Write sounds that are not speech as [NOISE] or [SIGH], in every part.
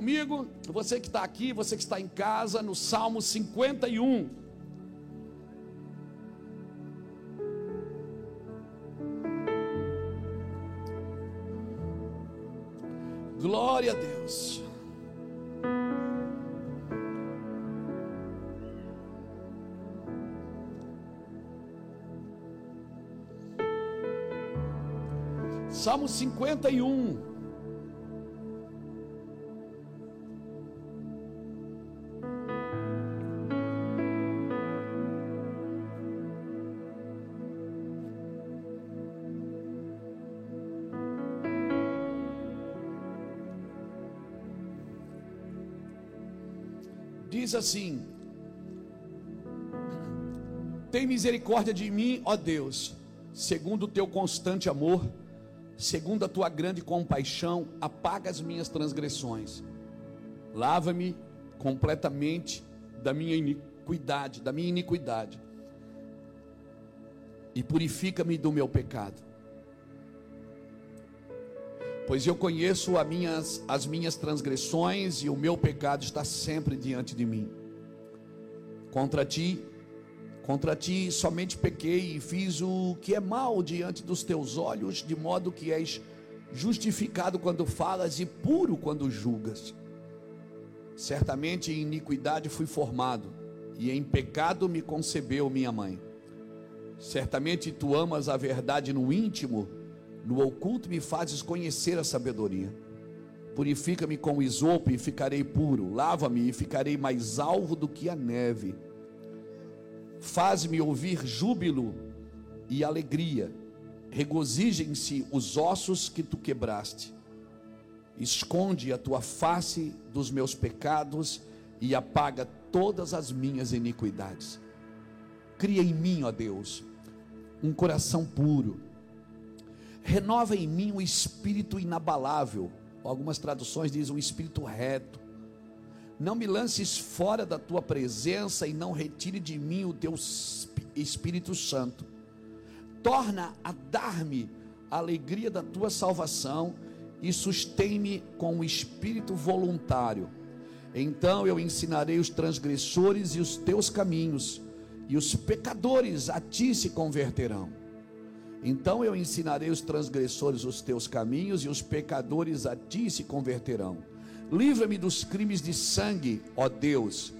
comigo, você que está aqui, você que está em casa, no Salmo 51. Glória a Deus. Salmo 51. Diz assim: Tem misericórdia de mim, ó Deus, segundo o teu constante amor segundo a tua grande compaixão, apaga as minhas transgressões. Lava-me completamente da minha iniquidade, da minha iniquidade. E purifica-me do meu pecado. Pois eu conheço as minhas, as minhas transgressões e o meu pecado está sempre diante de mim. Contra ti Contra ti somente pequei e fiz o que é mal diante dos teus olhos, de modo que és justificado quando falas e puro quando julgas. Certamente em iniquidade fui formado, e em pecado me concebeu minha mãe. Certamente tu amas a verdade no íntimo, no oculto me fazes conhecer a sabedoria. Purifica-me com isopo e ficarei puro, lava-me e ficarei mais alvo do que a neve Faz-me ouvir júbilo e alegria. Regozijem-se os ossos que tu quebraste. Esconde a tua face dos meus pecados e apaga todas as minhas iniquidades. Cria em mim, ó Deus, um coração puro. Renova em mim um espírito inabalável. Algumas traduções dizem um espírito reto não me lances fora da tua presença e não retire de mim o teu Espírito Santo. Torna a dar-me a alegria da tua salvação e sustém-me com o espírito voluntário. Então eu ensinarei os transgressores e os teus caminhos, e os pecadores a ti se converterão. Então eu ensinarei os transgressores os teus caminhos, e os pecadores a ti se converterão. Livra-me dos crimes de sangue, ó Deus,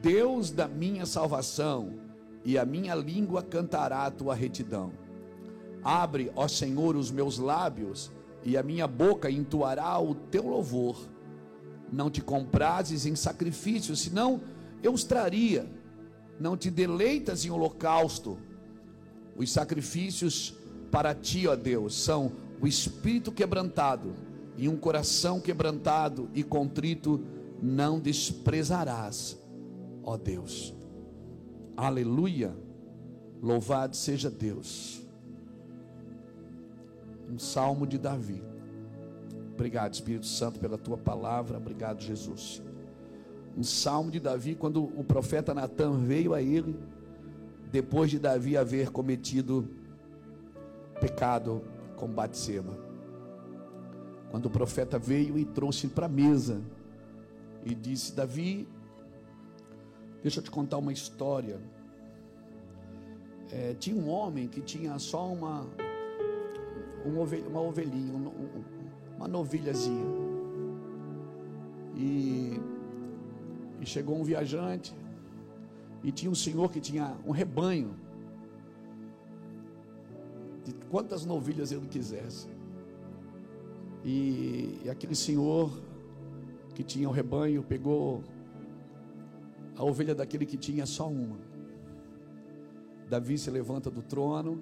Deus da minha salvação, e a minha língua cantará a tua retidão. Abre, ó Senhor, os meus lábios, e a minha boca entoará o teu louvor. Não te comprases em sacrifício, senão eu os traria. Não te deleitas em holocausto. Os sacrifícios para ti, ó Deus, são o espírito quebrantado e um coração quebrantado e contrito não desprezarás, ó Deus. Aleluia. Louvado seja Deus. Um salmo de Davi. Obrigado, Espírito Santo, pela tua palavra. Obrigado, Jesus. Um salmo de Davi, quando o profeta Natan veio a ele, depois de Davi haver cometido pecado com Batseba. Quando o profeta veio e trouxe para a mesa e disse: Davi, deixa eu te contar uma história. É, tinha um homem que tinha só uma, uma ovelhinha, uma novilhazinha. E, e chegou um viajante e tinha um senhor que tinha um rebanho de quantas novilhas ele quisesse. E, e aquele senhor que tinha o rebanho pegou a ovelha daquele que tinha só uma. Davi se levanta do trono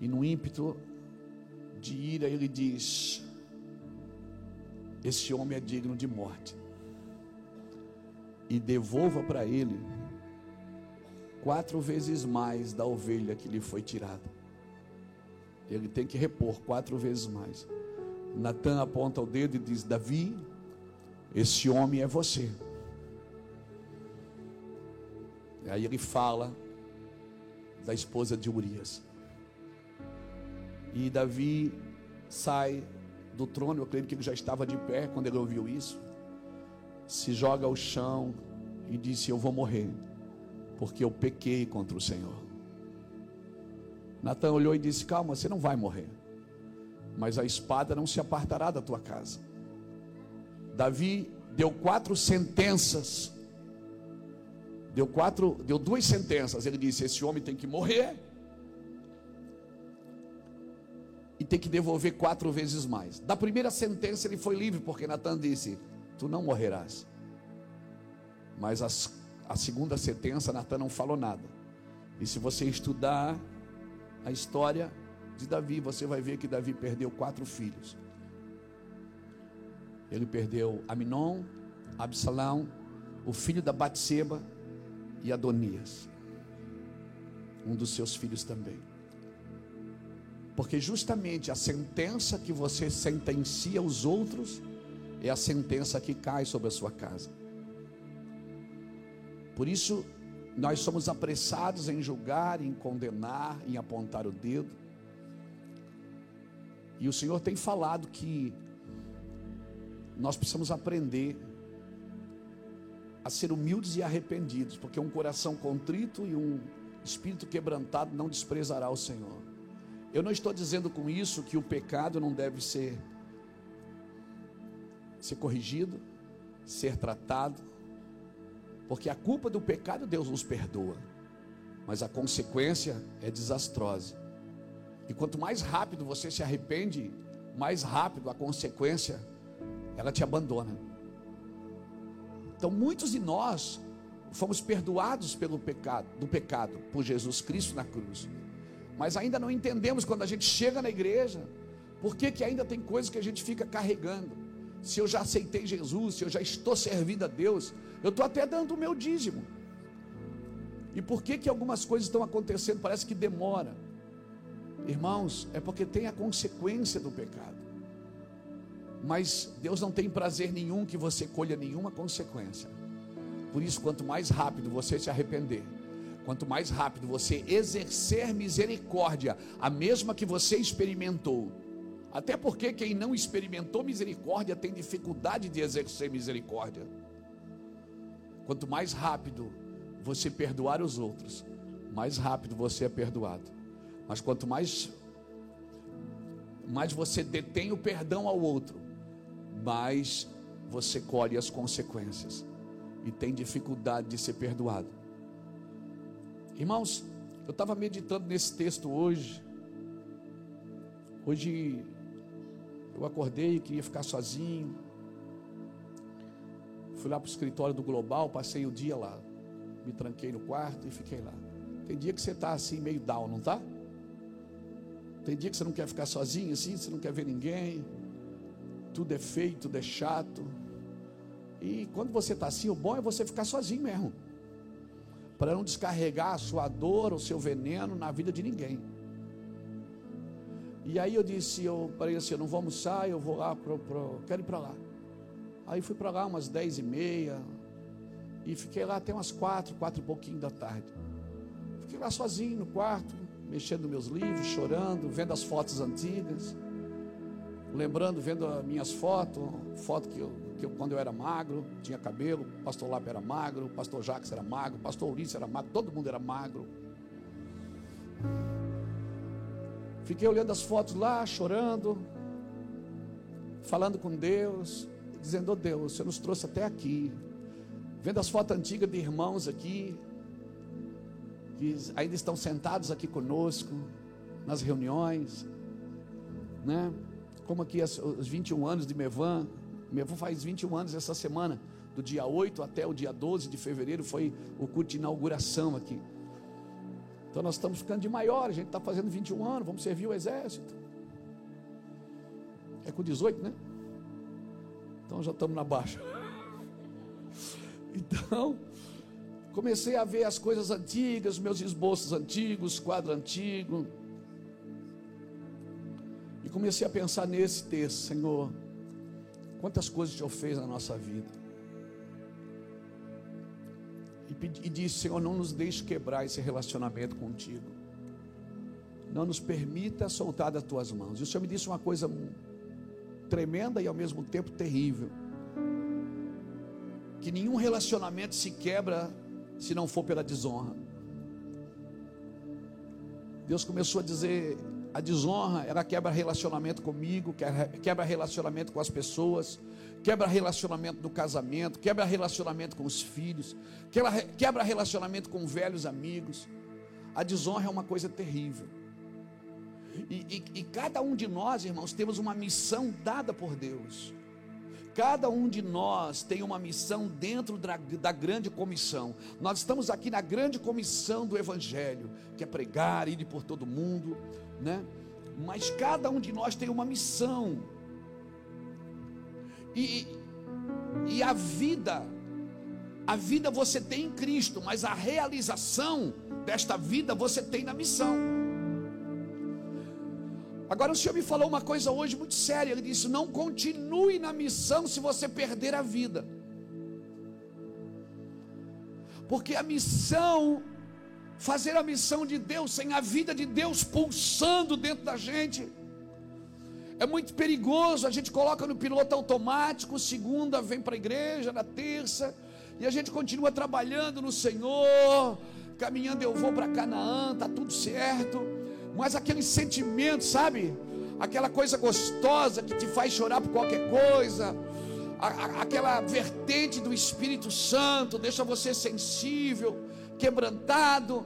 e no ímpeto de ira ele diz: Esse homem é digno de morte. E devolva para ele quatro vezes mais da ovelha que lhe foi tirada. Ele tem que repor quatro vezes mais. Natan aponta o dedo e diz: Davi, esse homem é você. Aí ele fala da esposa de Urias. E Davi sai do trono, eu creio que ele já estava de pé quando ele ouviu isso. Se joga ao chão e disse: Eu vou morrer, porque eu pequei contra o Senhor. Natan olhou e disse: Calma, você não vai morrer, mas a espada não se apartará da tua casa. Davi deu quatro sentenças. Deu quatro, deu duas sentenças. Ele disse: Esse homem tem que morrer e tem que devolver quatro vezes mais. Da primeira sentença ele foi livre, porque Natan disse: Tu não morrerás. Mas as, a segunda sentença, Natan não falou nada. E se você estudar a história de Davi, você vai ver que Davi perdeu quatro filhos. Ele perdeu Aminon, Absalão, o filho da Batseba e Adonias. Um dos seus filhos também. Porque justamente a sentença que você sentencia os outros é a sentença que cai sobre a sua casa. Por isso, nós somos apressados em julgar, em condenar, em apontar o dedo. E o Senhor tem falado que nós precisamos aprender a ser humildes e arrependidos, porque um coração contrito e um espírito quebrantado não desprezará o Senhor. Eu não estou dizendo com isso que o pecado não deve ser ser corrigido, ser tratado, porque a culpa do pecado Deus nos perdoa, mas a consequência é desastrosa. E quanto mais rápido você se arrepende, mais rápido a consequência ela te abandona. Então muitos de nós fomos perdoados pelo pecado, do pecado por Jesus Cristo na cruz mas ainda não entendemos quando a gente chega na igreja, por que, que ainda tem coisas que a gente fica carregando. Se eu já aceitei Jesus, se eu já estou servindo a Deus, eu estou até dando o meu dízimo. E por que, que algumas coisas estão acontecendo? Parece que demora. Irmãos, é porque tem a consequência do pecado. Mas Deus não tem prazer nenhum que você colha nenhuma consequência. Por isso, quanto mais rápido você se arrepender, Quanto mais rápido você exercer misericórdia, a mesma que você experimentou. Até porque quem não experimentou misericórdia tem dificuldade de exercer misericórdia. Quanto mais rápido você perdoar os outros, mais rápido você é perdoado. Mas quanto mais mais você detém o perdão ao outro, mais você colhe as consequências e tem dificuldade de ser perdoado. Irmãos, eu estava meditando nesse texto hoje. Hoje eu acordei queria ficar sozinho. Fui lá para o escritório do Global, passei o dia lá. Me tranquei no quarto e fiquei lá. Tem dia que você está assim, meio down, não está? Tem dia que você não quer ficar sozinho assim, você não quer ver ninguém. Tudo é feio, tudo é chato. E quando você está assim, o bom é você ficar sozinho mesmo para não descarregar a sua dor, o seu veneno na vida de ninguém. E aí eu disse, eu falei assim, eu não vou almoçar, eu vou lá, pro, pro, quero ir para lá. Aí fui para lá umas dez e meia, e fiquei lá até umas quatro, quatro e pouquinho da tarde. Fiquei lá sozinho no quarto, mexendo meus livros, chorando, vendo as fotos antigas, lembrando, vendo as minhas fotos, foto que eu que eu, quando eu era magro, tinha cabelo, o pastor Lapa era magro, o pastor Jacques era magro, o pastor Ulisses era magro, todo mundo era magro. Fiquei olhando as fotos lá, chorando, falando com Deus, dizendo: oh Deus, você nos trouxe até aqui. Vendo as fotos antigas de irmãos aqui, que ainda estão sentados aqui conosco, nas reuniões, né? Como aqui os 21 anos de Mevan, meu avô faz 21 anos essa semana, do dia 8 até o dia 12 de fevereiro, foi o culto de inauguração aqui. Então nós estamos ficando de maior, a gente está fazendo 21 anos, vamos servir o exército. É com 18, né? Então já estamos na baixa. [LAUGHS] Então, comecei a ver as coisas antigas, meus esboços antigos, quadro antigo. E comecei a pensar nesse texto, Senhor. Quantas coisas o Senhor fez na nossa vida. E, disse: Senhor, não nos deixe quebrar esse relacionamento contigo. Não nos permita soltar das tuas mãos. E o Senhor me disse uma coisa tremenda e ao mesmo tempo terrível. Que nenhum relacionamento se quebra se não for pela desonra. Deus começou a dizer: a desonra, ela quebra relacionamento comigo, quebra relacionamento com as pessoas, quebra relacionamento no casamento, quebra relacionamento com os filhos, quebra, quebra relacionamento com velhos amigos. A desonra é uma coisa terrível. E, e, e, cada um de nós, irmãos, temos uma missão dada por Deus. Cada um de nós tem uma missão dentro da, da, grande comissão. Nós estamos aqui na grande comissão do Evangelho, que é pregar, ir por todo mundo, né? Mas cada um de nós tem uma missão. E, e a vida, a vida você tem em Cristo, mas a realização desta vida você tem na missão. Agora o Senhor me falou uma coisa hoje muito séria. Ele disse: Não continue na missão se você perder a vida. Porque a missão, fazer a missão de Deus sem a vida de Deus pulsando dentro da gente, é muito perigoso. A gente coloca no piloto automático, segunda vem para a igreja, na terça, e a gente continua trabalhando no Senhor, caminhando. Eu vou para Canaã, está tudo certo mas aquele sentimento, sabe? Aquela coisa gostosa que te faz chorar por qualquer coisa, a, a, aquela vertente do Espírito Santo deixa você sensível, quebrantado.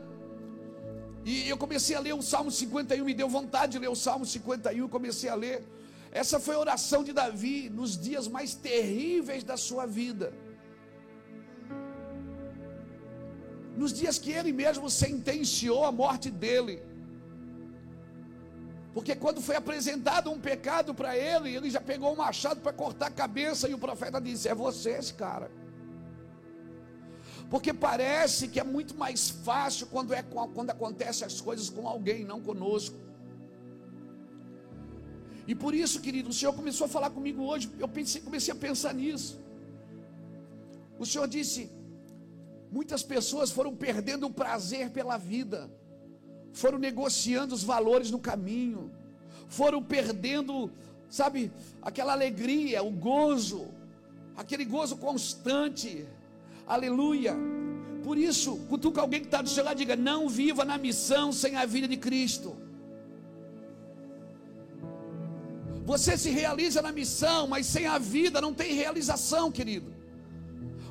E eu comecei a ler o Salmo 51, me deu vontade de ler o Salmo 51, comecei a ler. Essa foi a oração de Davi nos dias mais terríveis da sua vida. Nos dias que ele mesmo sentenciou a morte dele. Porque quando foi apresentado um pecado para ele, ele já pegou o machado para cortar a cabeça e o profeta disse: É você esse cara. Porque parece que é muito mais fácil quando, é, quando acontecem as coisas com alguém, não conosco. E por isso, querido, o Senhor começou a falar comigo hoje. Eu pensei, comecei a pensar nisso. O Senhor disse: muitas pessoas foram perdendo o prazer pela vida foram negociando os valores no caminho, foram perdendo, sabe, aquela alegria, o gozo, aquele gozo constante, aleluia. Por isso, cutuca alguém que está do seu lado diga: não viva na missão sem a vida de Cristo. Você se realiza na missão, mas sem a vida não tem realização, querido.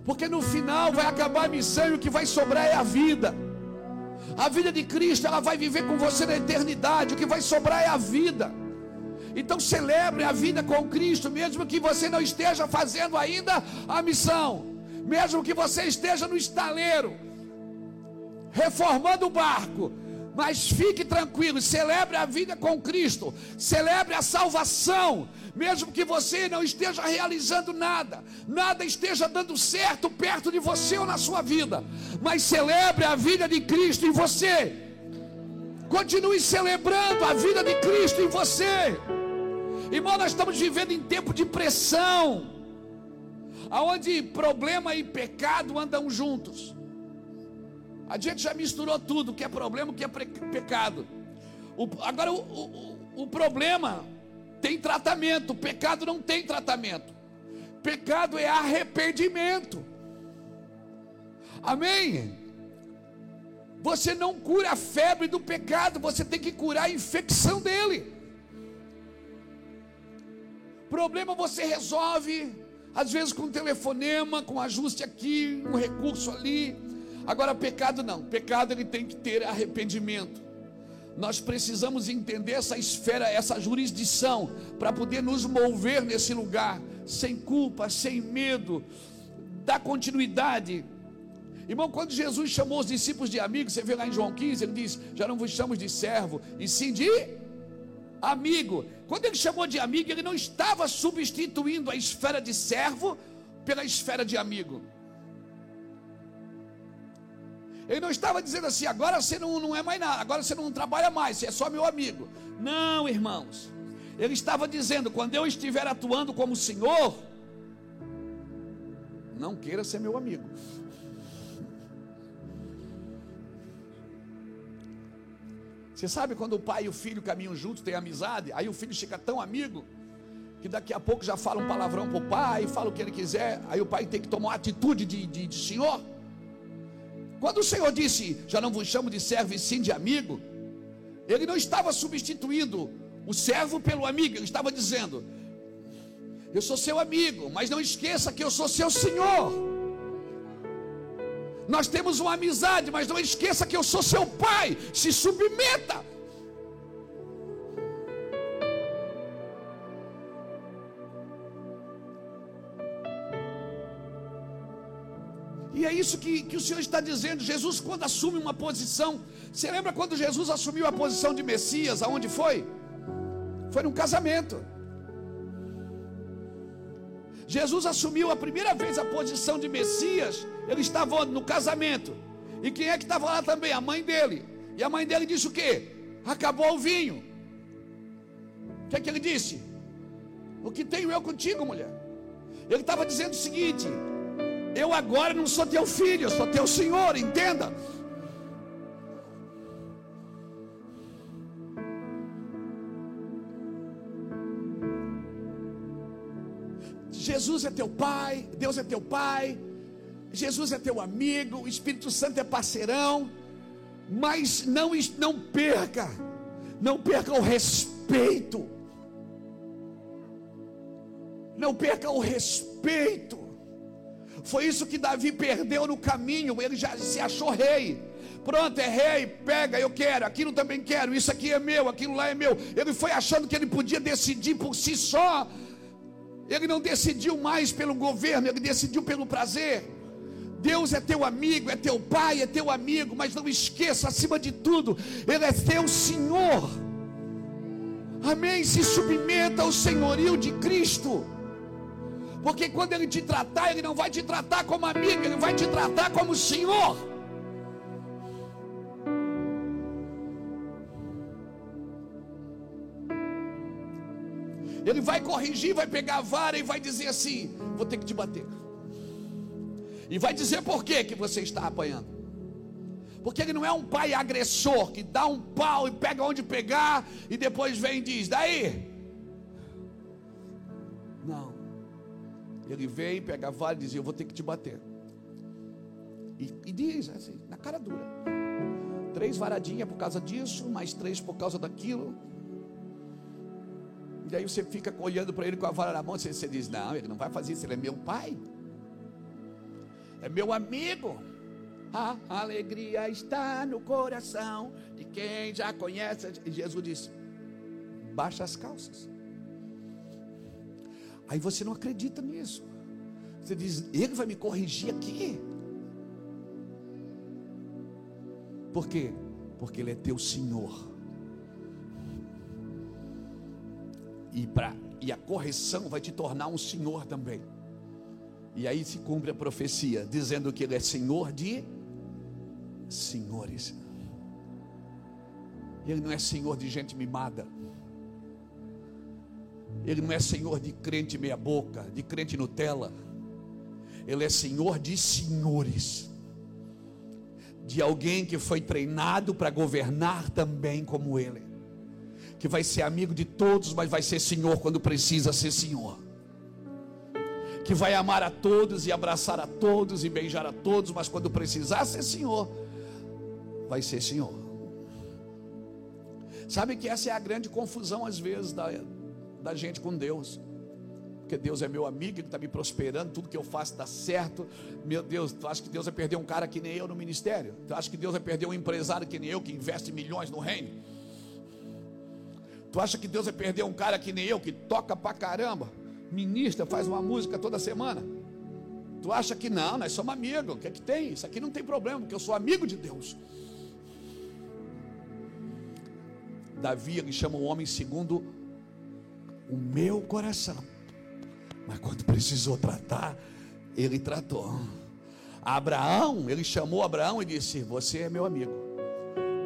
Porque no final vai acabar a missão e o que vai sobrar é a vida. A vida de Cristo, ela vai viver com você na eternidade. O que vai sobrar é a vida. Então celebre a vida com Cristo, mesmo que você não esteja fazendo ainda a missão, mesmo que você esteja no estaleiro, reformando o barco, mas fique tranquilo, celebre a vida com Cristo, celebre a salvação, mesmo que você não esteja realizando nada, nada esteja dando certo perto de você ou na sua vida, mas celebre a vida de Cristo em você. Continue celebrando a vida de Cristo em você. Irmão, nós estamos vivendo em tempo de pressão, aonde problema e pecado andam juntos. A gente já misturou tudo, o que é problema, o que é pecado. O, agora, o, o, o problema tem tratamento, o pecado não tem tratamento. Pecado é arrependimento. Amém? Você não cura a febre do pecado, você tem que curar a infecção dele. Problema você resolve, às vezes com um telefonema, com um ajuste aqui, um recurso ali Agora, pecado não. Pecado ele tem que ter arrependimento. Nós precisamos entender essa esfera, essa jurisdição, para poder nos mover nesse lugar, sem culpa, sem medo, dar continuidade. Irmão, quando Jesus chamou os discípulos de amigos, você vê lá em João 15, ele diz: Já não vos chamamos de servo, e sim de amigo. Quando ele chamou de amigo, ele não estava substituindo a esfera de servo pela esfera de amigo. Ele não estava dizendo assim, agora você não, não é mais nada, agora você não trabalha mais, você é só meu amigo. Não, irmãos. Ele estava dizendo: quando eu estiver atuando como Senhor, não queira ser meu amigo. Você sabe quando o pai e o filho caminham juntos, tem amizade, aí o filho fica tão amigo que daqui a pouco já fala um palavrão para o pai, fala o que ele quiser, aí o pai tem que tomar uma atitude de, de, de senhor. Quando o Senhor disse, já não vos chamo de servo e sim de amigo, ele não estava substituindo o servo pelo amigo, ele estava dizendo: Eu sou seu amigo, mas não esqueça que eu sou seu senhor. Nós temos uma amizade, mas não esqueça que eu sou seu pai. Se submeta. E é isso que, que o Senhor está dizendo. Jesus, quando assume uma posição, você lembra quando Jesus assumiu a posição de Messias? Aonde foi? Foi num casamento. Jesus assumiu a primeira vez a posição de Messias, ele estava no casamento. E quem é que estava lá também? A mãe dele. E a mãe dele disse o quê? Acabou o vinho. O que é que ele disse? O que tenho eu contigo, mulher? Ele estava dizendo o seguinte: eu agora não sou teu filho, eu sou teu senhor, entenda. Jesus é teu pai, Deus é teu pai, Jesus é teu amigo, o Espírito Santo é parceirão, mas não, não perca, não perca o respeito, não perca o respeito. Foi isso que Davi perdeu no caminho. Ele já se achou rei. Pronto, é rei, pega, eu quero, aquilo também quero, isso aqui é meu, aquilo lá é meu. Ele foi achando que ele podia decidir por si só. Ele não decidiu mais pelo governo, ele decidiu pelo prazer. Deus é teu amigo, é teu pai, é teu amigo, mas não esqueça, acima de tudo, Ele é teu Senhor. Amém? Se submeta ao senhorio de Cristo. Porque quando ele te tratar, ele não vai te tratar como amigo, ele vai te tratar como Senhor. Ele vai corrigir, vai pegar a vara e vai dizer assim: vou ter que te bater. E vai dizer por que que você está apanhando. Porque ele não é um pai agressor que dá um pau e pega onde pegar e depois vem e diz: daí. Não. Ele vem, pega a vara e diz: Eu vou ter que te bater. E, e diz assim, na cara dura: Três varadinhas por causa disso, mais três por causa daquilo. E aí você fica olhando para ele com a vara na mão, você, você diz: Não, ele não vai fazer isso, ele é meu pai, é meu amigo. A alegria está no coração de quem já conhece. E Jesus disse: Baixa as calças. Aí você não acredita nisso. Você diz, ele vai me corrigir aqui. Por quê? Porque ele é teu Senhor. E, pra, e a correção vai te tornar um Senhor também. E aí se cumpre a profecia, dizendo que ele é Senhor de senhores. Ele não é Senhor de gente mimada. Ele não é senhor de crente meia-boca, de crente Nutella. Ele é senhor de senhores. De alguém que foi treinado para governar também como ele. Que vai ser amigo de todos, mas vai ser senhor quando precisa ser senhor. Que vai amar a todos e abraçar a todos e beijar a todos, mas quando precisar ser senhor, vai ser senhor. Sabe que essa é a grande confusão às vezes da, da gente com Deus. Porque Deus é meu amigo, Ele está me prosperando, tudo que eu faço dá certo. Meu Deus, tu acha que Deus vai perder um cara que nem eu no ministério? Tu acha que Deus vai perder um empresário que nem eu, que investe milhões no reino? Tu acha que Deus vai perder um cara que nem eu, que toca pra caramba, ministra, faz uma música toda semana? Tu acha que não, nós somos amigos, o que é que tem? Isso aqui não tem problema, porque eu sou amigo de Deus. Davi, ele chama o homem segundo o meu coração. Mas quando precisou tratar, ele tratou. Abraão, ele chamou Abraão e disse: Você é meu amigo,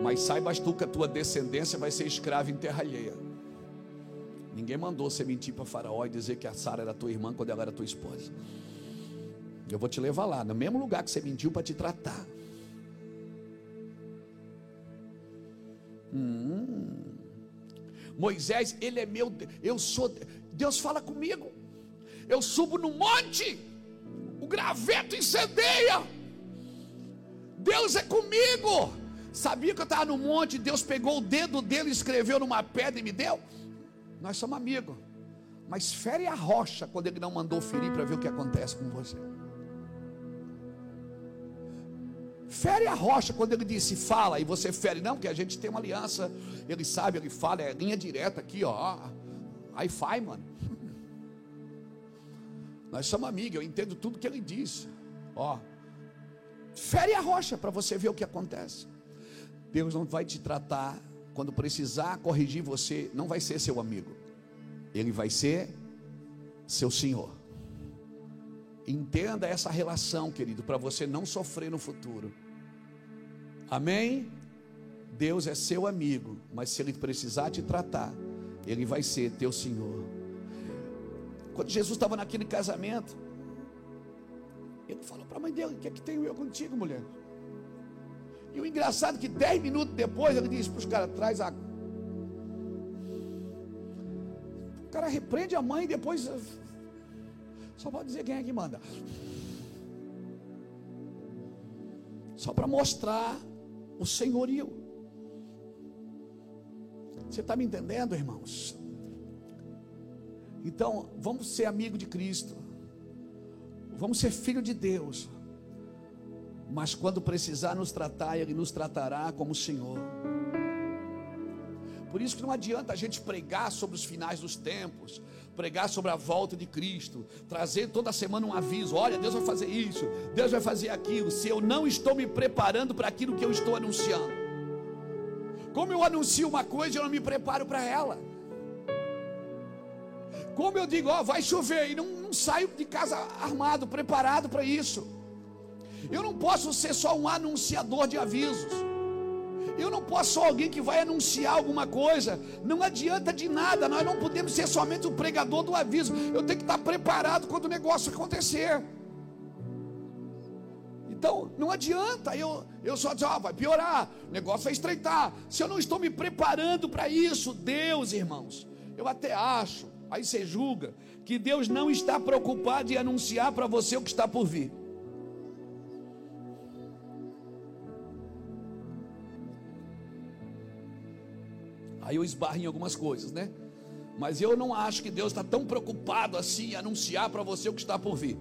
mas saibas tu que a tua descendência vai ser escrava em terra alheia. Ninguém mandou você mentir para Faraó e dizer que a Sara era tua irmã quando ela era tua esposa. Eu vou te levar lá, no mesmo lugar que você mentiu para te tratar. Hum. Moisés, ele é meu, eu sou, Deus fala comigo. Eu subo no monte, o graveto incendeia. Deus é comigo. Sabia que eu estava no monte, Deus pegou o dedo dele, escreveu numa pedra e me deu? Nós somos amigos. Mas fere a rocha quando ele não mandou ferir para ver o que acontece com você. Fere a rocha quando ele disse fala e você fere. Não, porque a gente tem uma aliança. Ele sabe, ele fala, é linha direta aqui, ó. Aí faz, mano. [LAUGHS] Nós somos amigos, eu entendo tudo que ele diz. Ó. Fere a rocha para você ver o que acontece. Deus não vai te tratar quando precisar corrigir você, não vai ser seu amigo. Ele vai ser seu senhor. Entenda essa relação, querido, para você não sofrer no futuro. Amém? Deus é seu amigo, mas se ele precisar te tratar, ele vai ser teu senhor. Quando Jesus estava naquele casamento, ele falou para a mãe dele: O que é que tenho eu contigo, mulher? E o engraçado é que dez minutos depois ele disse para os caras: Traz água. O cara repreende a mãe e depois só pode dizer quem é que manda. Só para mostrar o senhorio. Você está me entendendo, irmãos? Então, vamos ser amigo de Cristo. Vamos ser filho de Deus. Mas quando precisar nos tratar, Ele nos tratará como Senhor. Por isso que não adianta a gente pregar sobre os finais dos tempos, pregar sobre a volta de Cristo, trazer toda semana um aviso: olha, Deus vai fazer isso, Deus vai fazer aquilo, se eu não estou me preparando para aquilo que eu estou anunciando. Como eu anuncio uma coisa, eu não me preparo para ela. Como eu digo, ó, vai chover e não, não saio de casa armado, preparado para isso. Eu não posso ser só um anunciador de avisos. Eu não posso ser alguém que vai anunciar alguma coisa. Não adianta de nada. Nós não podemos ser somente o pregador do aviso. Eu tenho que estar preparado quando o negócio acontecer. Então, não adianta eu, eu só dizer, ó, vai piorar, o negócio vai estreitar. Se eu não estou me preparando para isso, Deus, irmãos, eu até acho, aí você julga, que Deus não está preocupado em anunciar para você o que está por vir. Aí eu esbarro em algumas coisas, né? Mas eu não acho que Deus está tão preocupado assim em anunciar para você o que está por vir.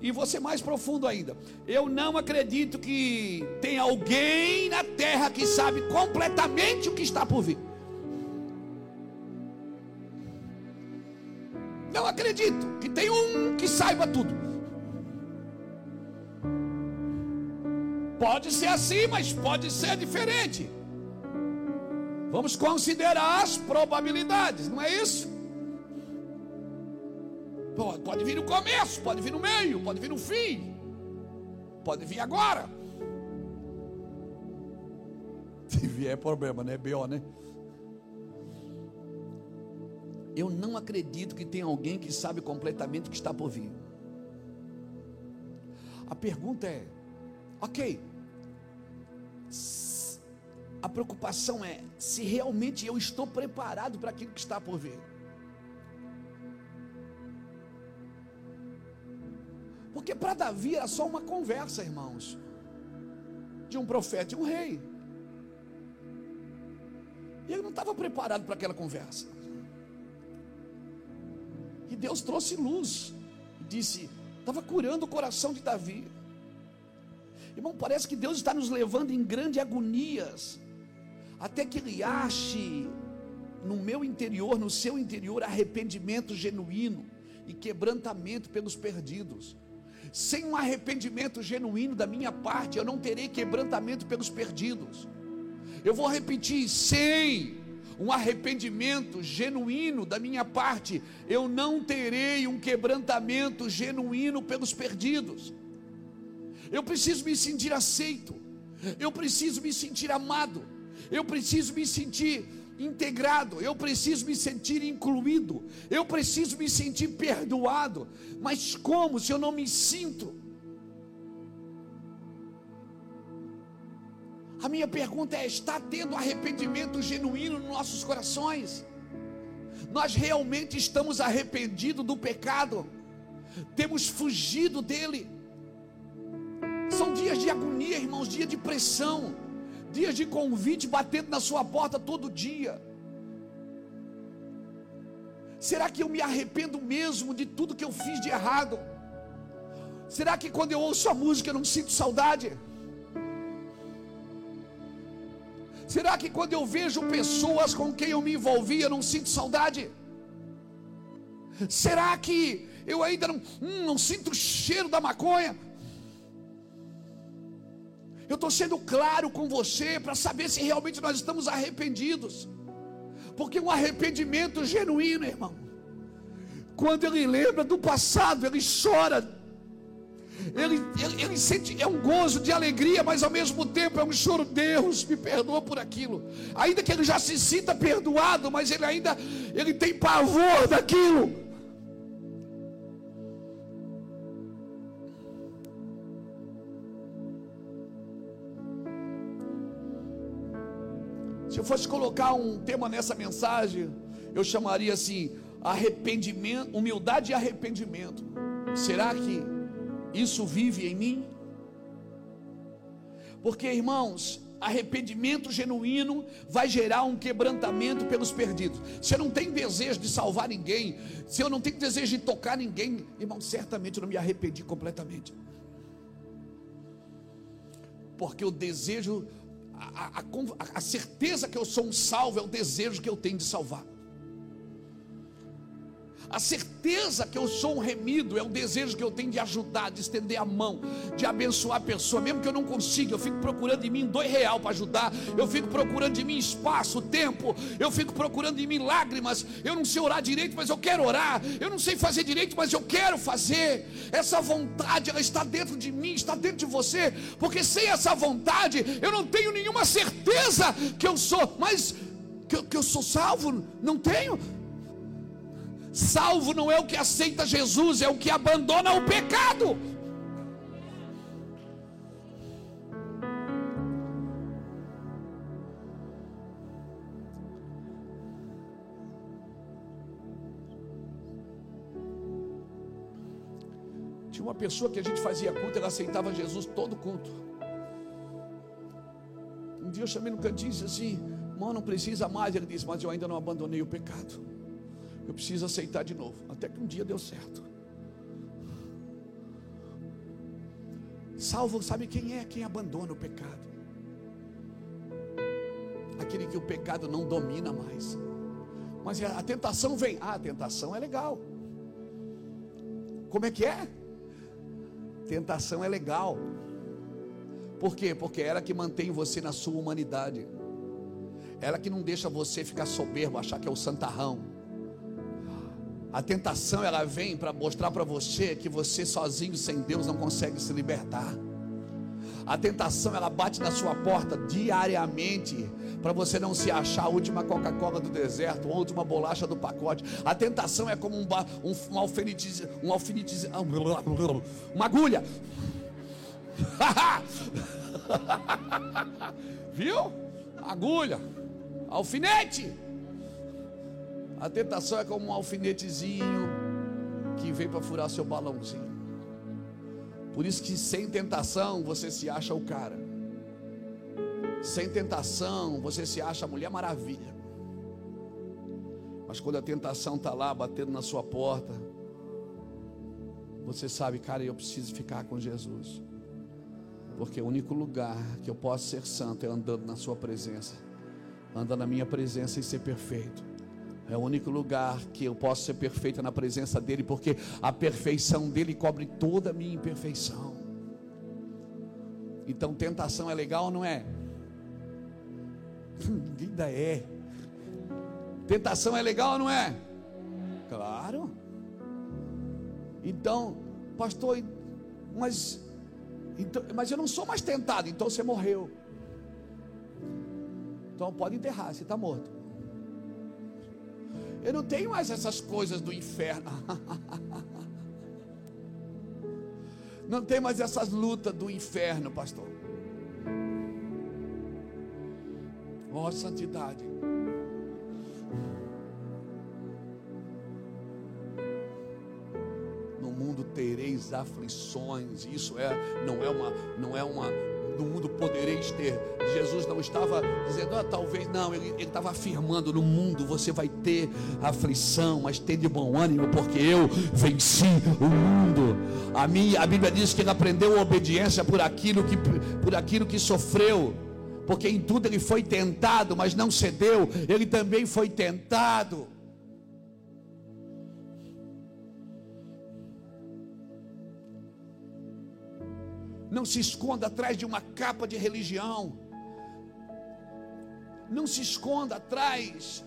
E você mais profundo ainda. Eu não acredito que tem alguém na terra que sabe completamente o que está por vir. Não acredito que tem um que saiba tudo. Pode ser assim, mas pode ser diferente. Vamos considerar as probabilidades, não é isso? Pode, pode vir no começo, pode vir no meio, pode vir no fim, pode vir agora. [LAUGHS] Se vier é problema, né? B.O., né? Eu não acredito que tenha alguém que sabe completamente o que está por vir. A pergunta é: ok, a preocupação é se realmente eu estou preparado para aquilo que está por vir. Porque para Davi era só uma conversa, irmãos, de um profeta e um rei. E ele não estava preparado para aquela conversa. E Deus trouxe luz, disse, estava curando o coração de Davi. Irmão, parece que Deus está nos levando em grandes agonias até que ele ache no meu interior, no seu interior, arrependimento genuíno e quebrantamento pelos perdidos. Sem um arrependimento genuíno da minha parte, eu não terei quebrantamento pelos perdidos. Eu vou repetir: sem um arrependimento genuíno da minha parte, eu não terei um quebrantamento genuíno pelos perdidos. Eu preciso me sentir aceito, eu preciso me sentir amado, eu preciso me sentir integrado, eu preciso me sentir incluído, eu preciso me sentir perdoado. Mas como se eu não me sinto? A minha pergunta é: está tendo arrependimento genuíno nos nossos corações? nós realmente estamos arrependidos do pecado, temos fugido dele. São dias de agonia, irmãos, dias de pressão, dias de convite batendo na sua porta todo dia. Será que eu me arrependo mesmo de tudo que eu fiz de errado? Será que quando eu ouço a música eu não sinto saudade? Será que quando eu vejo pessoas com quem eu me envolvi, eu não sinto saudade? Será que eu ainda não, hum, não sinto o cheiro da maconha? Eu estou sendo claro com você para saber se realmente nós estamos arrependidos. Porque um arrependimento genuíno, irmão, quando ele lembra do passado, ele chora ele, ele, ele, sente, é um gozo de alegria, mas ao mesmo tempo é um choro. Deus me perdoa por aquilo. Ainda que ele já se sinta perdoado, mas ele ainda ele tem pavor daquilo. Se eu fosse colocar um tema nessa mensagem, eu chamaria assim: arrependimento, humildade e arrependimento. Será que isso vive em mim? Porque, irmãos, arrependimento genuíno vai gerar um quebrantamento pelos perdidos. Se eu não tenho desejo de salvar ninguém, se eu não tenho desejo de tocar ninguém, irmão, certamente eu não me arrependi completamente. Porque o desejo, a, a, a certeza que eu sou um salvo é o desejo que eu tenho de salvar. A certeza que eu sou um remido é um desejo que eu tenho de ajudar, de estender a mão, de abençoar a pessoa, mesmo que eu não consiga. Eu fico procurando em mim dois real para ajudar. Eu fico procurando em mim espaço, tempo. Eu fico procurando em mim lágrimas. Eu não sei orar direito, mas eu quero orar. Eu não sei fazer direito, mas eu quero fazer. Essa vontade, ela está dentro de mim, está dentro de você. Porque sem essa vontade, eu não tenho nenhuma certeza que eu sou. Mas que, que eu sou salvo, não tenho. Salvo não é o que aceita Jesus, é o que abandona o pecado. Tinha uma pessoa que a gente fazia culto, ela aceitava Jesus todo culto. Um dia eu chamei no cantinho e disse assim: Mano, não precisa mais. Ele disse: Mas eu ainda não abandonei o pecado. Eu preciso aceitar de novo. Até que um dia deu certo. Salvo, sabe quem é? Quem abandona o pecado. Aquele que o pecado não domina mais. Mas a tentação vem. Ah, a tentação é legal. Como é que é? Tentação é legal. Por quê? Porque é ela que mantém você na sua humanidade. Ela que não deixa você ficar soberbo, achar que é o santarrão. A tentação ela vem para mostrar para você que você sozinho sem Deus não consegue se libertar. A tentação ela bate na sua porta diariamente para você não se achar a última Coca-Cola do deserto, a última bolacha do pacote. A tentação é como um, um, um alfinete, um alfinete, [LAUGHS] uma agulha. [LAUGHS] Viu? Agulha, alfinete. A tentação é como um alfinetezinho que vem para furar seu balãozinho. Por isso que sem tentação você se acha o cara. Sem tentação você se acha a mulher maravilha. Mas quando a tentação está lá batendo na sua porta, você sabe, cara, eu preciso ficar com Jesus. Porque o único lugar que eu posso ser santo é andando na sua presença. Andando na minha presença e ser perfeito. É o único lugar que eu posso ser perfeita na presença dEle, porque a perfeição dEle cobre toda a minha imperfeição. Então, tentação é legal ou não é? [LAUGHS] Ainda é. Tentação é legal ou não é? Claro. Então, pastor, mas, então, mas eu não sou mais tentado, então você morreu. Então pode enterrar, você está morto. Eu não tenho mais essas coisas do inferno. [LAUGHS] Não tem mais essas lutas do inferno, pastor. Ó oh, santidade. No mundo tereis aflições. Isso é não é uma não é uma no mundo podereis ter. Jesus não estava dizendo, ah, talvez, não, ele, ele estava afirmando: no mundo você vai ter aflição, mas tem de bom ânimo, porque eu venci o mundo. A, minha, a Bíblia diz que ele aprendeu obediência por aquilo que, por aquilo que sofreu, porque em tudo ele foi tentado, mas não cedeu, ele também foi tentado. Não se esconda atrás de uma capa de religião. Não se esconda atrás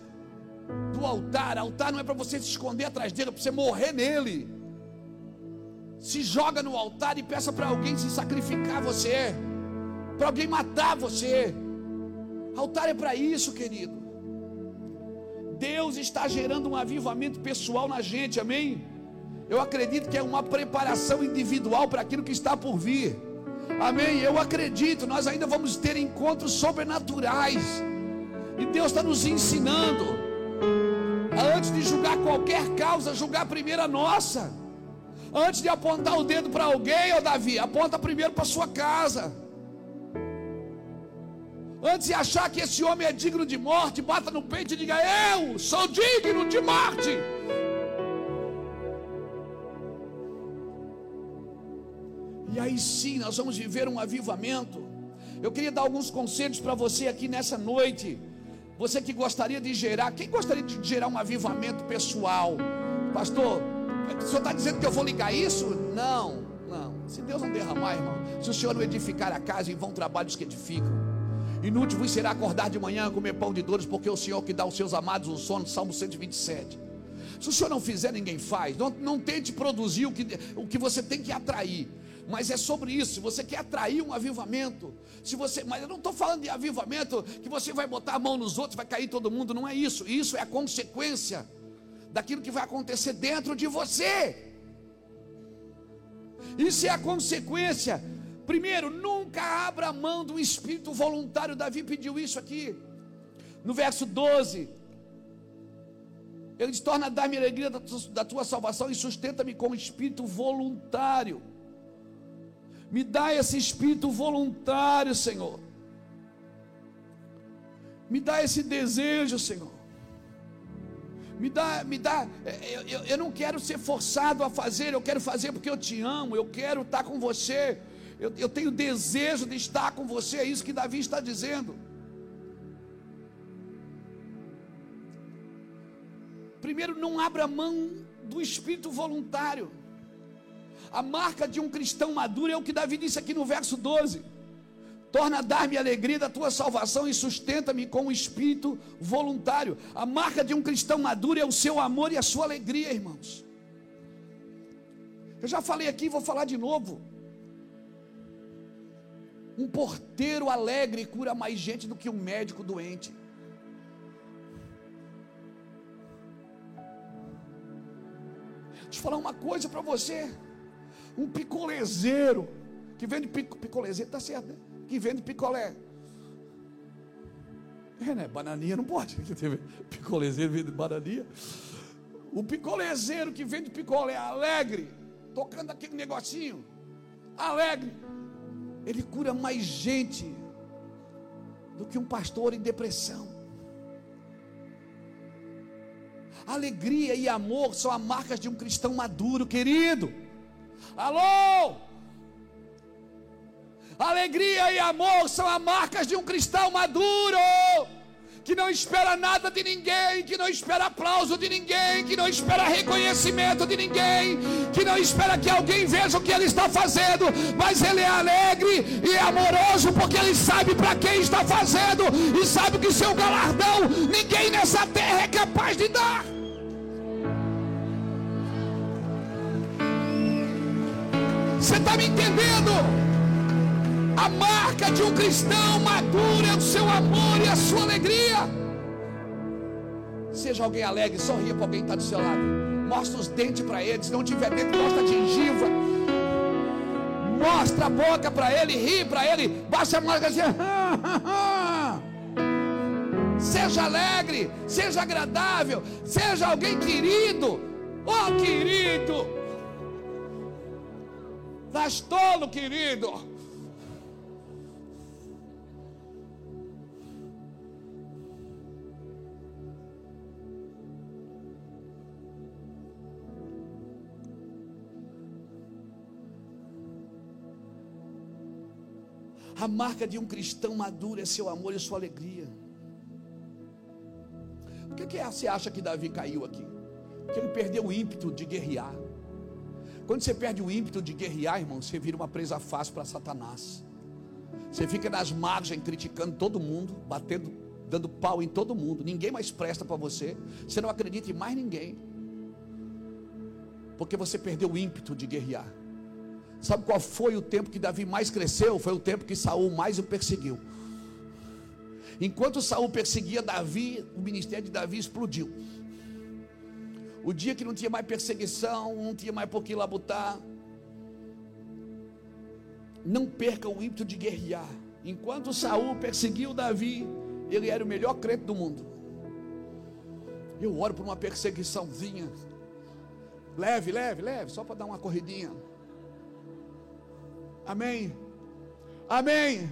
do altar. Altar não é para você se esconder atrás dele, é para você morrer nele. Se joga no altar e peça para alguém se sacrificar você, para alguém matar você. Altar é para isso, querido. Deus está gerando um avivamento pessoal na gente, amém? Eu acredito que é uma preparação individual para aquilo que está por vir. Amém. Eu acredito, nós ainda vamos ter encontros sobrenaturais. E Deus está nos ensinando. Antes de julgar qualquer causa, julgar primeiro a nossa. Antes de apontar o dedo para alguém, ô Davi, aponta primeiro para sua casa. Antes de achar que esse homem é digno de morte, bata no peito e diga: Eu sou digno de morte. E aí sim nós vamos viver um avivamento. Eu queria dar alguns conselhos para você aqui nessa noite. Você que gostaria de gerar, quem gostaria de gerar um avivamento pessoal? Pastor, o senhor está dizendo que eu vou ligar isso? Não, não. Se Deus não derramar, irmão, se o senhor não edificar a casa, e vão trabalhos que edificam. Inútil vos será acordar de manhã, comer pão de dores, porque é o Senhor que dá aos seus amados o sono, Salmo 127. Se o senhor não fizer, ninguém faz. Não, não tente produzir o que, o que você tem que atrair. Mas é sobre isso. Se você quer atrair um avivamento, se você, mas eu não estou falando de avivamento que você vai botar a mão nos outros, vai cair todo mundo. Não é isso. Isso é a consequência daquilo que vai acontecer dentro de você. Isso é a consequência. Primeiro, nunca abra mão do espírito voluntário. Davi pediu isso aqui. No verso 12. Ele diz: torna a dar-me alegria da tua salvação e sustenta-me com espírito voluntário. Me dá esse espírito voluntário, Senhor. Me dá esse desejo, Senhor. Me dá, me dá. Eu, eu, eu, não quero ser forçado a fazer, eu quero fazer porque eu te amo, eu quero estar com você. Eu, eu tenho desejo de estar com você, é isso que Davi está dizendo. Primeiro, não abra mão do espírito voluntário. A marca de um cristão maduro é o que Davi disse aqui no verso 12. Torna a dar-me alegria da tua salvação e sustenta-me com o espírito voluntário. A marca de um cristão maduro é o seu amor e a sua alegria, irmãos. Eu já falei aqui, vou falar de novo. Um porteiro alegre cura mais gente do que um médico doente. Deixa eu falar uma coisa para você um picolezeiro que vende pico, picolezeiro, tá certo, né? Que vende picolé. É, né? Bananinha não pode. [LAUGHS] Picolezeiro vende bananinha. O picolezeiro que vende picolé alegre, tocando aquele negocinho, alegre, ele cura mais gente do que um pastor em depressão. Alegria e amor são as marcas de um cristão maduro, querido. Alô? Alegria e amor são as marcas de um cristão maduro, que não espera nada de ninguém, que não espera aplauso de ninguém, que não espera reconhecimento de ninguém, que não espera que alguém veja o que ele está fazendo, mas ele é alegre e amoroso, porque ele sabe para quem está fazendo e sabe que seu galardão ninguém nessa terra é capaz de dar. Você está me entendendo? A marca de um cristão maduro é o seu amor e a sua alegria. Seja alguém alegre, sorria para alguém que está do seu lado. Mostra os dentes para ele. Se não tiver dente, mostra a gengiva. Mostra a boca para ele, ri para ele. Baixa a mão e assim. [LAUGHS] Seja alegre, seja agradável, seja alguém querido. Oh, querido, Estás tolo, querido. A marca de um cristão maduro é seu amor e sua alegria. Por que, que você acha que Davi caiu aqui? Porque ele perdeu o ímpeto de guerrear. Quando você perde o ímpeto de guerrear, irmão, você vira uma presa fácil para Satanás. Você fica nas margens criticando todo mundo, batendo, dando pau em todo mundo. Ninguém mais presta para você. Você não acredita em mais ninguém. Porque você perdeu o ímpeto de guerrear. Sabe qual foi o tempo que Davi mais cresceu? Foi o tempo que Saul mais o perseguiu. Enquanto Saul perseguia Davi, o ministério de Davi explodiu. O dia que não tinha mais perseguição, não tinha mais por que labutar. Não perca o ímpeto de guerrear. Enquanto Saul perseguiu Davi, ele era o melhor crente do mundo. Eu oro por uma perseguiçãozinha. Leve, leve, leve, só para dar uma corridinha. Amém. Amém.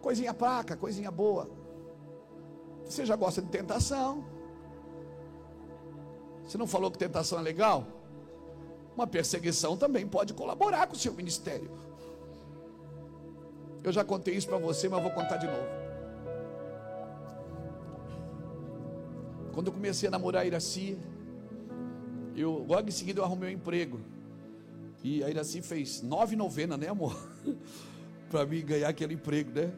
Coisinha fraca, coisinha boa. Você já gosta de tentação? Você não falou que tentação é legal? Uma perseguição também pode colaborar com o seu ministério. Eu já contei isso para você, mas vou contar de novo. Quando eu comecei a namorar a Iraci, eu logo em seguida eu arrumei um emprego. E a Iraci fez nove novenas, né, amor? [LAUGHS] para mim ganhar aquele emprego, né?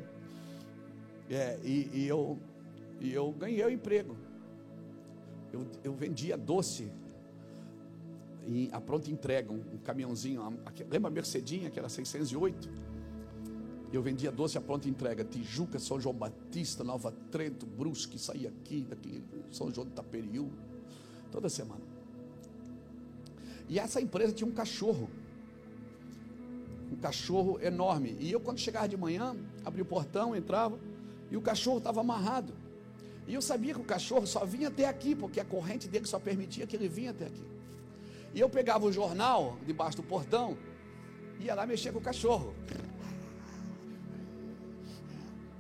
É, e, e, eu, e eu ganhei o emprego. Eu, eu vendia doce em, a pronta entrega, um, um caminhãozinho. A, lembra a Mercedinha, que era 608? Eu vendia doce a pronta entrega. Tijuca, São João Batista, Nova Trento, Brusque, saía aqui, daqui, São João de Taperiú. Toda semana. E essa empresa tinha um cachorro. Um cachorro enorme. E eu, quando chegava de manhã, abria o portão, entrava, e o cachorro estava amarrado. E eu sabia que o cachorro só vinha até aqui, porque a corrente dele só permitia que ele vinha até aqui. E eu pegava o jornal debaixo do portão, ia lá mexer com o cachorro.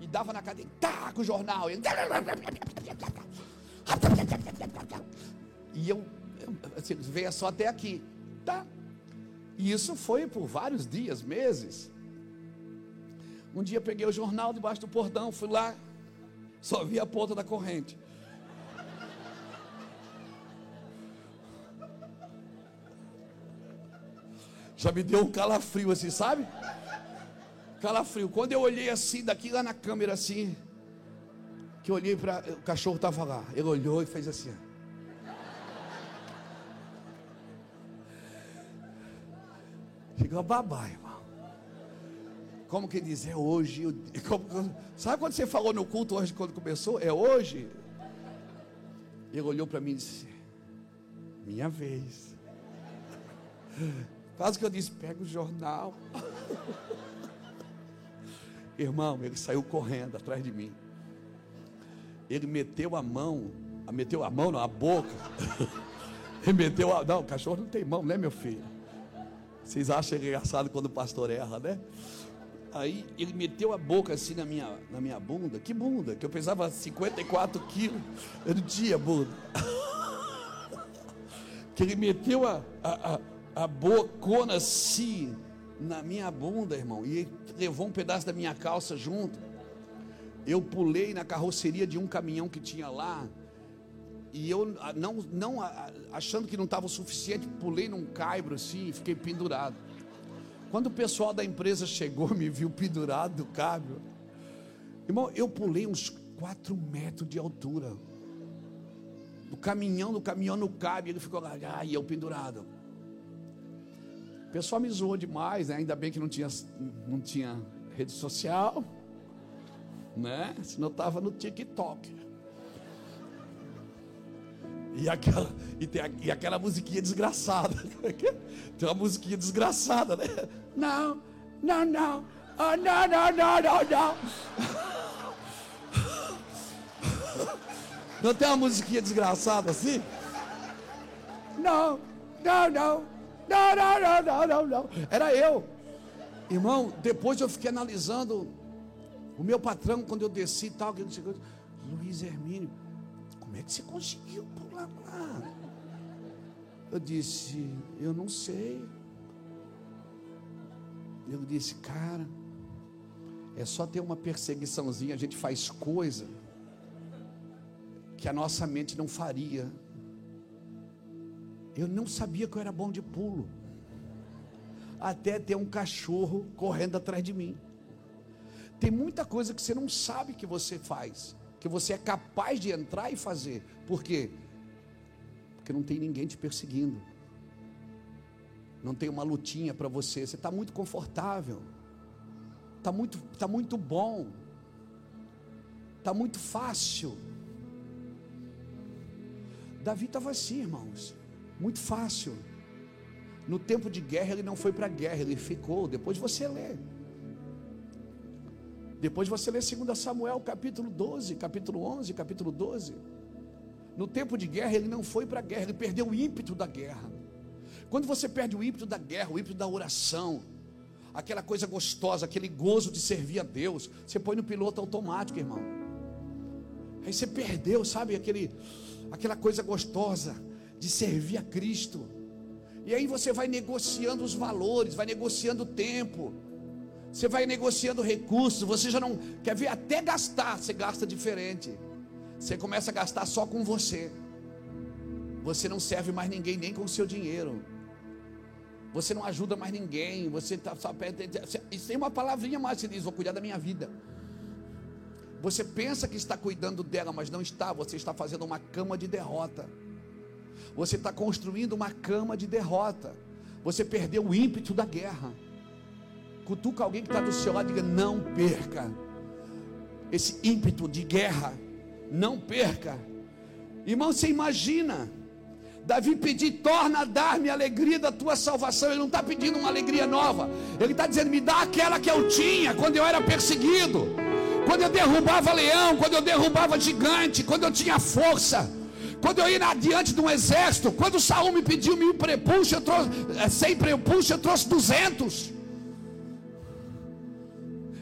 E dava na cadeia, tá, com o jornal. E eu assim, venha só até aqui. Tá. E isso foi por vários dias, meses. Um dia peguei o jornal debaixo do portão, fui lá, só vi a ponta da corrente. Já me deu um calafrio assim, sabe? Calafrio. Quando eu olhei assim, daqui lá na câmera assim, que eu olhei para o cachorro estava lá. Ele olhou e fez assim. Chegou babá, irmão. Como que diz? É hoje. [LAUGHS] Como, sabe quando você falou no culto hoje, quando começou? É hoje. Ele olhou para mim e disse: Minha vez. [LAUGHS] Quase que eu disse: Pega o jornal. [LAUGHS] Irmão, ele saiu correndo atrás de mim. Ele meteu a mão, meteu a mão, não, a boca. Ele meteu a. Não, o cachorro não tem mão, né, meu filho? Vocês acham engraçado quando o pastor erra, né? Aí ele meteu a boca assim na minha, na minha bunda. Que bunda? Que eu pesava 54 quilos. Eu não tinha bunda. [LAUGHS] que ele meteu a, a, a, a bocona assim na minha bunda, irmão. E levou um pedaço da minha calça junto. Eu pulei na carroceria de um caminhão que tinha lá. E eu, não, não achando que não estava o suficiente, pulei num caibro assim e fiquei pendurado. Quando o pessoal da empresa chegou, me viu pendurado do caibro. Irmão, eu pulei uns 4 metros de altura. Do caminhão, do caminhão no cabe, ele ficou lá, ah, e eu pendurado. O pessoal me zoou demais, né? ainda bem que não tinha, não tinha rede social, né? Senão eu estava no TikTok. E aquela, e, tem, e aquela musiquinha desgraçada. tem uma musiquinha desgraçada, né? Não, não, não. Oh, não, não, não, não, não. Não tem uma musiquinha desgraçada assim? Não, não, não. Não, não, não, não, não, não. Era eu. Irmão, depois eu fiquei analisando o meu patrão, quando eu desci e tal, que ele chegou, Luiz Hermínio, como é que você conseguiu pular lá? Eu disse, eu não sei. Eu disse, cara, é só ter uma perseguiçãozinha, a gente faz coisa que a nossa mente não faria. Eu não sabia que eu era bom de pulo. Até ter um cachorro correndo atrás de mim. Tem muita coisa que você não sabe que você faz, que você é capaz de entrar e fazer. Por quê? Porque não tem ninguém te perseguindo. Não tem uma lutinha para você. Você está muito confortável. Está muito, tá muito bom. Está muito fácil. Davi estava assim, irmãos, muito fácil. No tempo de guerra, ele não foi para a guerra, ele ficou. Depois você lê. Depois você lê 2 Samuel, capítulo 12, capítulo 11, capítulo 12. No tempo de guerra, ele não foi para a guerra, ele perdeu o ímpeto da guerra. Quando você perde o ímpeto da guerra, o ímpeto da oração, aquela coisa gostosa, aquele gozo de servir a Deus, você põe no piloto automático, irmão. Aí você perdeu, sabe, aquele aquela coisa gostosa de servir a Cristo. E aí você vai negociando os valores, vai negociando o tempo, você vai negociando recursos, você já não quer ver até gastar, você gasta diferente. Você começa a gastar só com você. Você não serve mais ninguém nem com o seu dinheiro. Você não ajuda mais ninguém. Você tá só Isso tem uma palavrinha mais que diz: vou cuidar da minha vida. Você pensa que está cuidando dela, mas não está. Você está fazendo uma cama de derrota. Você está construindo uma cama de derrota. Você perdeu o ímpeto da guerra. Cutuca alguém que está do seu lado e diga: não perca esse ímpeto de guerra. Não perca. Irmão, você imagina. Davi pedir, torna a dar-me a alegria da tua salvação. Ele não está pedindo uma alegria nova. Ele está dizendo, me dá aquela que eu tinha quando eu era perseguido quando eu derrubava leão, quando eu derrubava gigante, quando eu tinha força, quando eu ia adiante de um exército, quando Saul me pediu mil prepulsos, eu trouxe, eh, sem prepulsos, eu trouxe duzentos.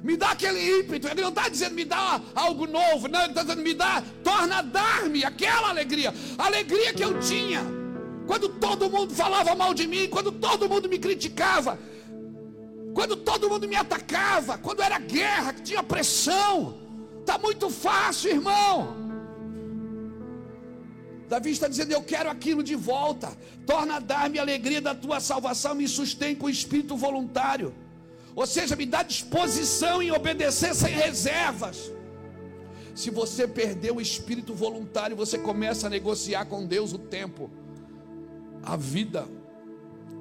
Me dá aquele ímpeto. Ele não está dizendo me dá algo novo, não, ele está dizendo me dá, torna a dar-me aquela alegria, alegria que eu tinha. Quando todo mundo falava mal de mim, quando todo mundo me criticava, quando todo mundo me atacava, quando era guerra, que tinha pressão. Está muito fácil, irmão. Davi está dizendo: Eu quero aquilo de volta. Torna a dar-me a alegria da tua salvação, me sustém com o espírito voluntário. Ou seja, me dá disposição em obedecer sem reservas. Se você perder o espírito voluntário, você começa a negociar com Deus o tempo, a vida,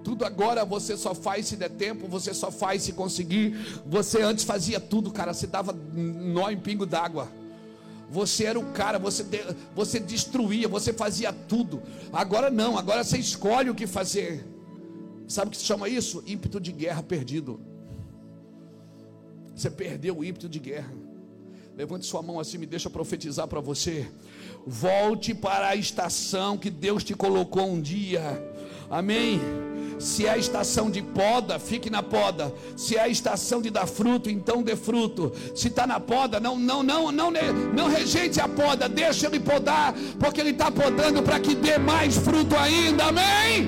tudo agora você só faz se der tempo, você só faz se conseguir. Você antes fazia tudo, cara, você dava nó em pingo d'água. Você era o cara, você, você destruía, você fazia tudo. Agora não, agora você escolhe o que fazer. Sabe o que se chama isso? Ímpeto de guerra perdido. Você perdeu o ímpeto de guerra. Levante sua mão assim, me deixa profetizar para você. Volte para a estação que Deus te colocou um dia. Amém. Se é a estação de poda, fique na poda. Se é a estação de dar fruto, então dê fruto. Se está na poda, não, não, não, não, não rejeite a poda, deixa ele podar, porque ele está podando para que dê mais fruto ainda. Amém?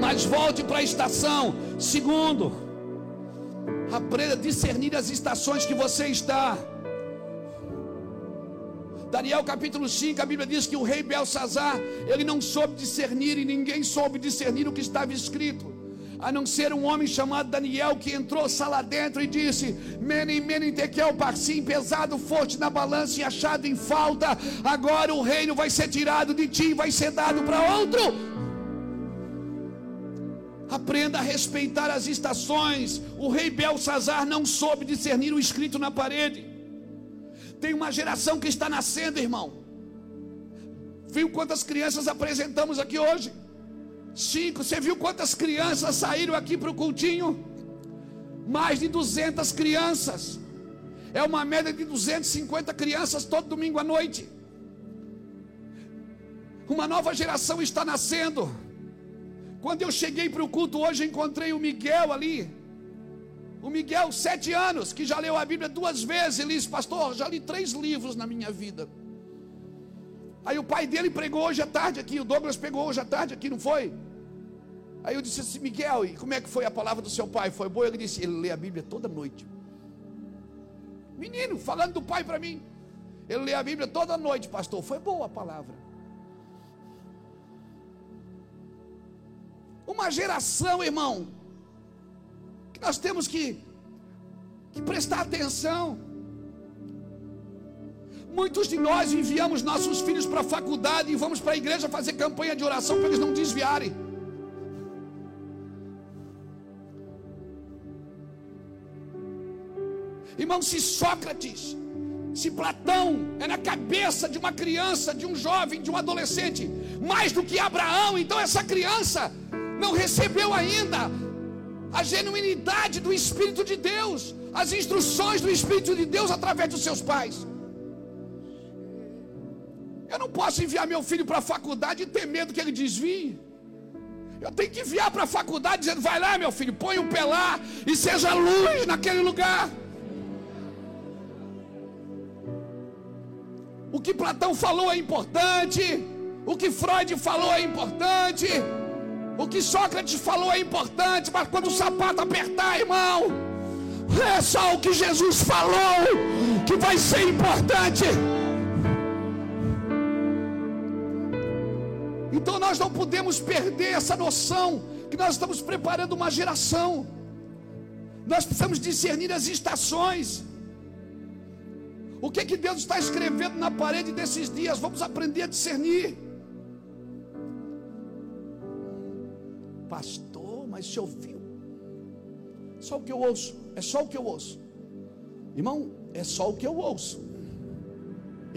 Mas volte para a estação. Segundo, aprenda a discernir as estações que você está. Daniel capítulo 5, a Bíblia diz que o rei Belsazar, ele não soube discernir e ninguém soube discernir o que estava escrito. A não ser um homem chamado Daniel que entrou sala dentro e disse: Menem, Menem, Tekel, Parsim, pesado foste na balança e achado em falta. Agora o reino vai ser tirado de ti e vai ser dado para outro. Aprenda a respeitar as estações. O rei Belsazar não soube discernir o escrito na parede. Tem uma geração que está nascendo, irmão. Viu quantas crianças apresentamos aqui hoje? Cinco. Você viu quantas crianças saíram aqui para o cultinho? Mais de 200 crianças. É uma média de 250 crianças todo domingo à noite. Uma nova geração está nascendo. Quando eu cheguei para o culto hoje, encontrei o Miguel ali. O Miguel, sete anos, que já leu a Bíblia duas vezes. Ele disse, pastor, já li três livros na minha vida. Aí o pai dele pregou hoje à tarde aqui. O Douglas pegou hoje à tarde aqui, não foi? Aí eu disse assim, Miguel, e como é que foi a palavra do seu pai? Foi boa? Ele disse, ele lê a Bíblia toda noite. Menino, falando do pai para mim. Ele lê a Bíblia toda noite, pastor. Foi boa a palavra. Uma geração, irmão, que nós temos que, que prestar atenção. Muitos de nós enviamos nossos filhos para a faculdade e vamos para a igreja fazer campanha de oração para eles não desviarem. Irmão, se Sócrates, se Platão é na cabeça de uma criança, de um jovem, de um adolescente, mais do que Abraão, então essa criança não recebeu ainda a genuinidade do Espírito de Deus, as instruções do Espírito de Deus através dos seus pais. Eu não posso enviar meu filho para a faculdade e ter medo que ele desvie. Eu tenho que enviar para a faculdade dizendo: vai lá, meu filho, põe o pé lá e seja luz naquele lugar. O que Platão falou é importante, o que Freud falou é importante. O que Sócrates falou é importante, mas quando o sapato apertar, irmão, é só o que Jesus falou que vai ser importante. Então nós não podemos perder essa noção que nós estamos preparando uma geração. Nós precisamos discernir as estações. O que que Deus está escrevendo na parede desses dias? Vamos aprender a discernir. Pastor, mas se ouviu? Só o que eu ouço, é só o que eu ouço. Irmão, é só o que eu ouço.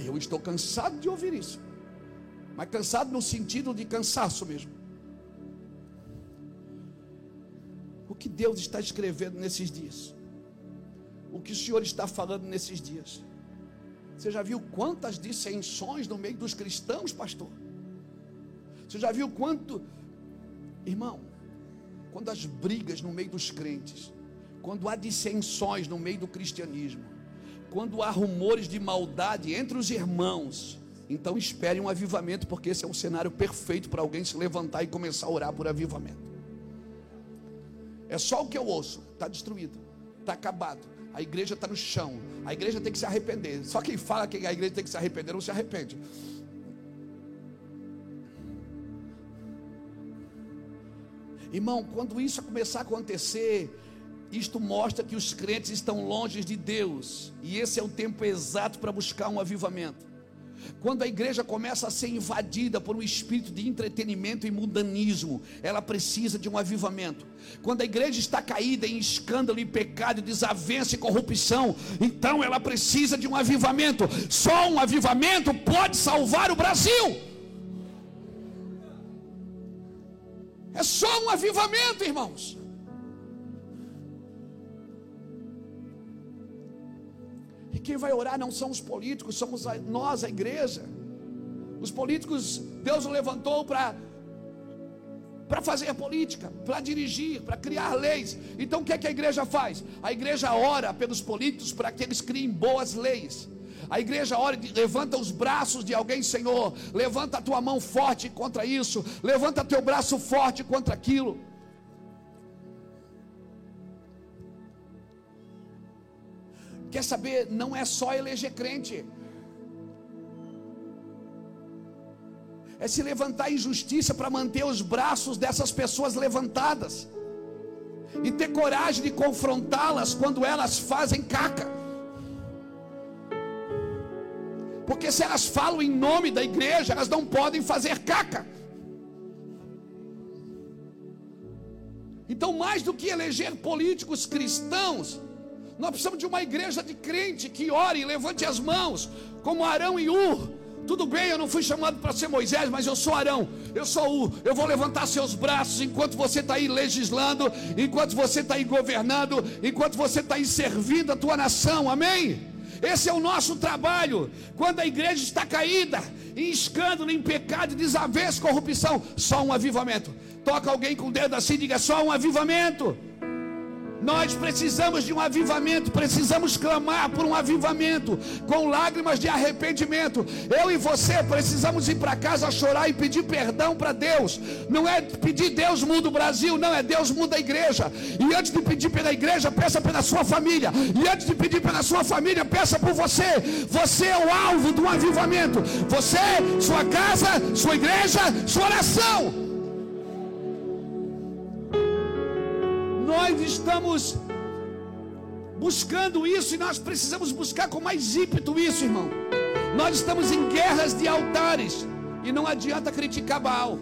Eu estou cansado de ouvir isso. Mas cansado no sentido de cansaço mesmo. O que Deus está escrevendo nesses dias? O que o Senhor está falando nesses dias? Você já viu quantas dissensões no meio dos cristãos, pastor? Você já viu quanto Irmão, quando as brigas no meio dos crentes, quando há dissensões no meio do cristianismo, quando há rumores de maldade entre os irmãos, então espere um avivamento, porque esse é um cenário perfeito para alguém se levantar e começar a orar por avivamento. É só o que eu ouço, está destruído, está acabado. A igreja está no chão, a igreja tem que se arrepender. Só quem fala que a igreja tem que se arrepender não se arrepende. Irmão, quando isso começar a acontecer, isto mostra que os crentes estão longe de Deus, e esse é o tempo exato para buscar um avivamento. Quando a igreja começa a ser invadida por um espírito de entretenimento e mundanismo, ela precisa de um avivamento. Quando a igreja está caída em escândalo e pecado, desavença e corrupção, então ela precisa de um avivamento. Só um avivamento pode salvar o Brasil. É só um avivamento, irmãos. E quem vai orar não são os políticos, somos nós, a igreja. Os políticos, Deus o levantou para para fazer política, para dirigir, para criar leis. Então o que é que a igreja faz? A igreja ora pelos políticos para que eles criem boas leis. A igreja ora, levanta os braços de alguém, Senhor. Levanta a tua mão forte contra isso. Levanta teu braço forte contra aquilo. Quer saber? Não é só eleger crente. É se levantar em justiça para manter os braços dessas pessoas levantadas. E ter coragem de confrontá-las quando elas fazem caca. Porque se elas falam em nome da igreja, elas não podem fazer caca. Então, mais do que eleger políticos cristãos, nós precisamos de uma igreja de crente que ore e levante as mãos, como Arão e Ur. Tudo bem, eu não fui chamado para ser Moisés, mas eu sou Arão, eu sou Ur. Eu vou levantar seus braços enquanto você está aí legislando, enquanto você está aí governando, enquanto você está aí servindo a tua nação, amém? Esse é o nosso trabalho. Quando a igreja está caída, em escândalo, em pecado, desavença, corrupção. Só um avivamento. Toca alguém com o dedo assim diga: só um avivamento. Nós precisamos de um avivamento, precisamos clamar por um avivamento, com lágrimas de arrependimento. Eu e você precisamos ir para casa chorar e pedir perdão para Deus. Não é pedir Deus muda o Brasil, não é Deus muda a igreja. E antes de pedir pela igreja, peça pela sua família. E antes de pedir pela sua família, peça por você. Você é o alvo um avivamento. Você, sua casa, sua igreja, sua oração. Nós estamos buscando isso e nós precisamos buscar com mais ímpeto isso, irmão. Nós estamos em guerras de altares e não adianta criticar Baal.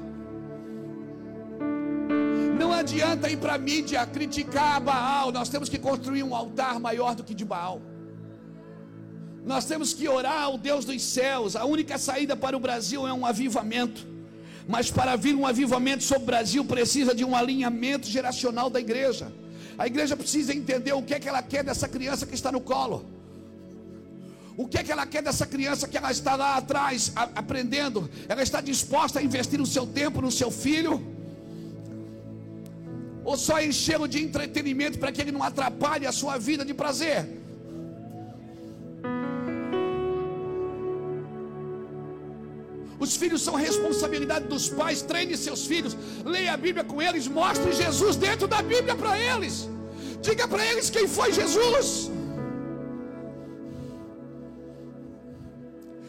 Não adianta ir para a mídia criticar Baal. Nós temos que construir um altar maior do que de Baal. Nós temos que orar ao Deus dos céus. A única saída para o Brasil é um avivamento. Mas para vir um avivamento sobre o Brasil, precisa de um alinhamento geracional da igreja. A igreja precisa entender o que é que ela quer dessa criança que está no colo. O que é que ela quer dessa criança que ela está lá atrás a, aprendendo? Ela está disposta a investir o seu tempo no seu filho? Ou só enchê-lo de entretenimento para que ele não atrapalhe a sua vida de prazer? Os filhos são responsabilidade dos pais. Treine seus filhos. Leia a Bíblia com eles. Mostre Jesus dentro da Bíblia para eles. Diga para eles quem foi Jesus.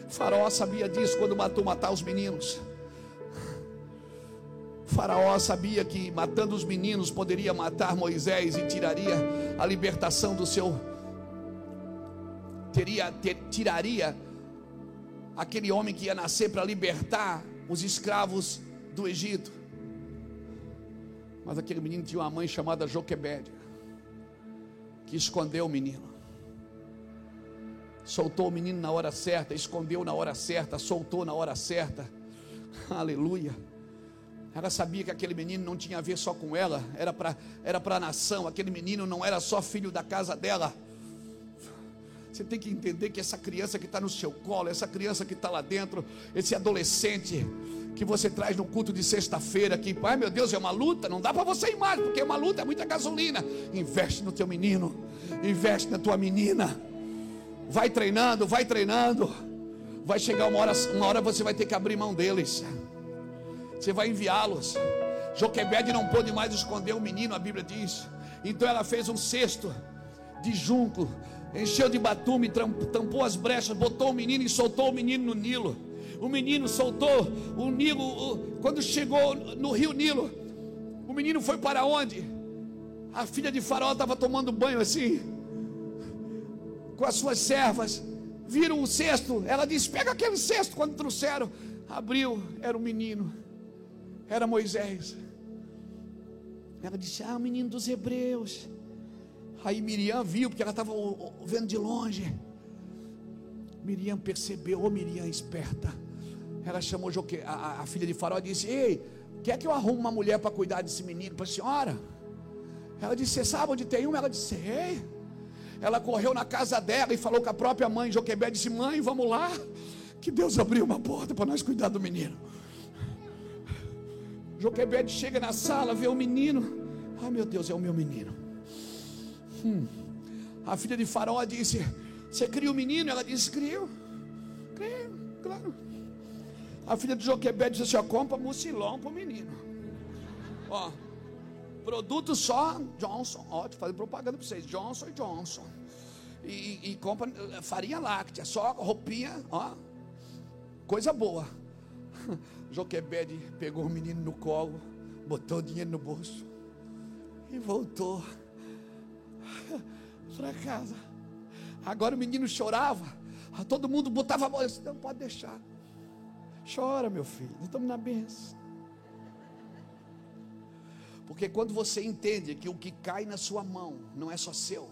Faraó sabia disso quando matou matar os meninos. Faraó sabia que matando os meninos poderia matar Moisés e tiraria a libertação do seu teria ter, tiraria aquele homem que ia nascer para libertar os escravos do Egito. Mas aquele menino tinha uma mãe chamada Joquebede, que escondeu o menino. Soltou o menino na hora certa, escondeu na hora certa, soltou na hora certa. [LAUGHS] Aleluia. Ela sabia que aquele menino não tinha a ver só com ela, era para era a nação. Aquele menino não era só filho da casa dela, você tem que entender que essa criança que está no seu colo, essa criança que está lá dentro, esse adolescente que você traz no culto de sexta-feira, que, pai, meu Deus, é uma luta, não dá para você ir mais, porque é uma luta, é muita gasolina. Investe no teu menino, investe na tua menina. Vai treinando, vai treinando. Vai chegar uma hora, uma hora você vai ter que abrir mão deles. Você vai enviá-los. Joquebede não pôde mais esconder o menino, a Bíblia diz. Então ela fez um cesto de junco encheu de batume, tampou as brechas, botou o menino e soltou o menino no Nilo. O menino soltou o Nilo, quando chegou no rio Nilo, o menino foi para onde? A filha de Faraó estava tomando banho assim, com as suas servas. Viram o cesto, ela disse: Pega aquele cesto. Quando trouxeram, abriu, era o menino, era Moisés. Ela disse: Ah, o menino dos hebreus. Aí Miriam viu, porque ela estava vendo de longe. Miriam percebeu, ô Miriam esperta. Ela chamou a, a, filha de Faraó e disse: Ei, quer que eu arrume uma mulher para cuidar desse menino para a senhora? Ela disse: Você sabe onde tem uma? Ela disse: Ei. Ela correu na casa dela e falou com a própria mãe, Joquebed disse: Mãe, vamos lá. Que Deus abriu uma porta para nós cuidar do menino. Joquebed chega na sala, vê o menino. Ah, meu Deus, é o meu menino. Hum. A filha de Faraó disse: Você cria o um menino? Ela disse: Crio. Crio, claro. A filha de Joquebed disse assim: ó, Compra mucilão para o menino. Ó, produto só Johnson. Ó, te fazendo propaganda para vocês: Johnson Johnson. E, e, e compra eh, farinha láctea, só roupinha, ó, coisa boa. [LAUGHS] Joquebed pegou o menino no colo, botou o dinheiro no bolso e voltou [LAUGHS] para casa. Agora o menino chorava, todo mundo botava a mão, disse, não pode deixar. Chora, meu filho, estamos na benção. Porque quando você entende que o que cai na sua mão não é só seu,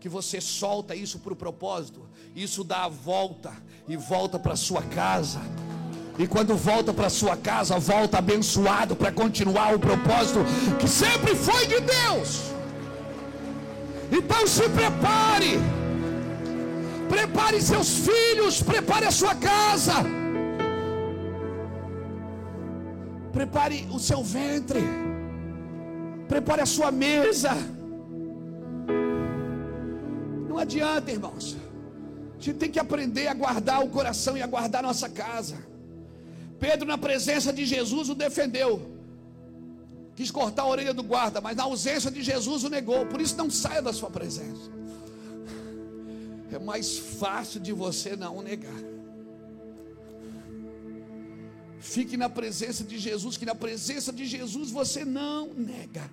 que você solta isso para o propósito, isso dá a volta e volta para sua casa. E quando volta para sua casa, volta abençoado para continuar o propósito que sempre foi de Deus. Então se prepare, prepare seus filhos, prepare a sua casa, prepare o seu ventre, prepare a sua mesa. Não adianta, irmãos. A gente tem que aprender a guardar o coração e a guardar a nossa casa. Pedro, na presença de Jesus, o defendeu. Quis cortar a orelha do guarda, mas na ausência de Jesus o negou. Por isso, não saia da sua presença. É mais fácil de você não negar. Fique na presença de Jesus, que na presença de Jesus você não nega.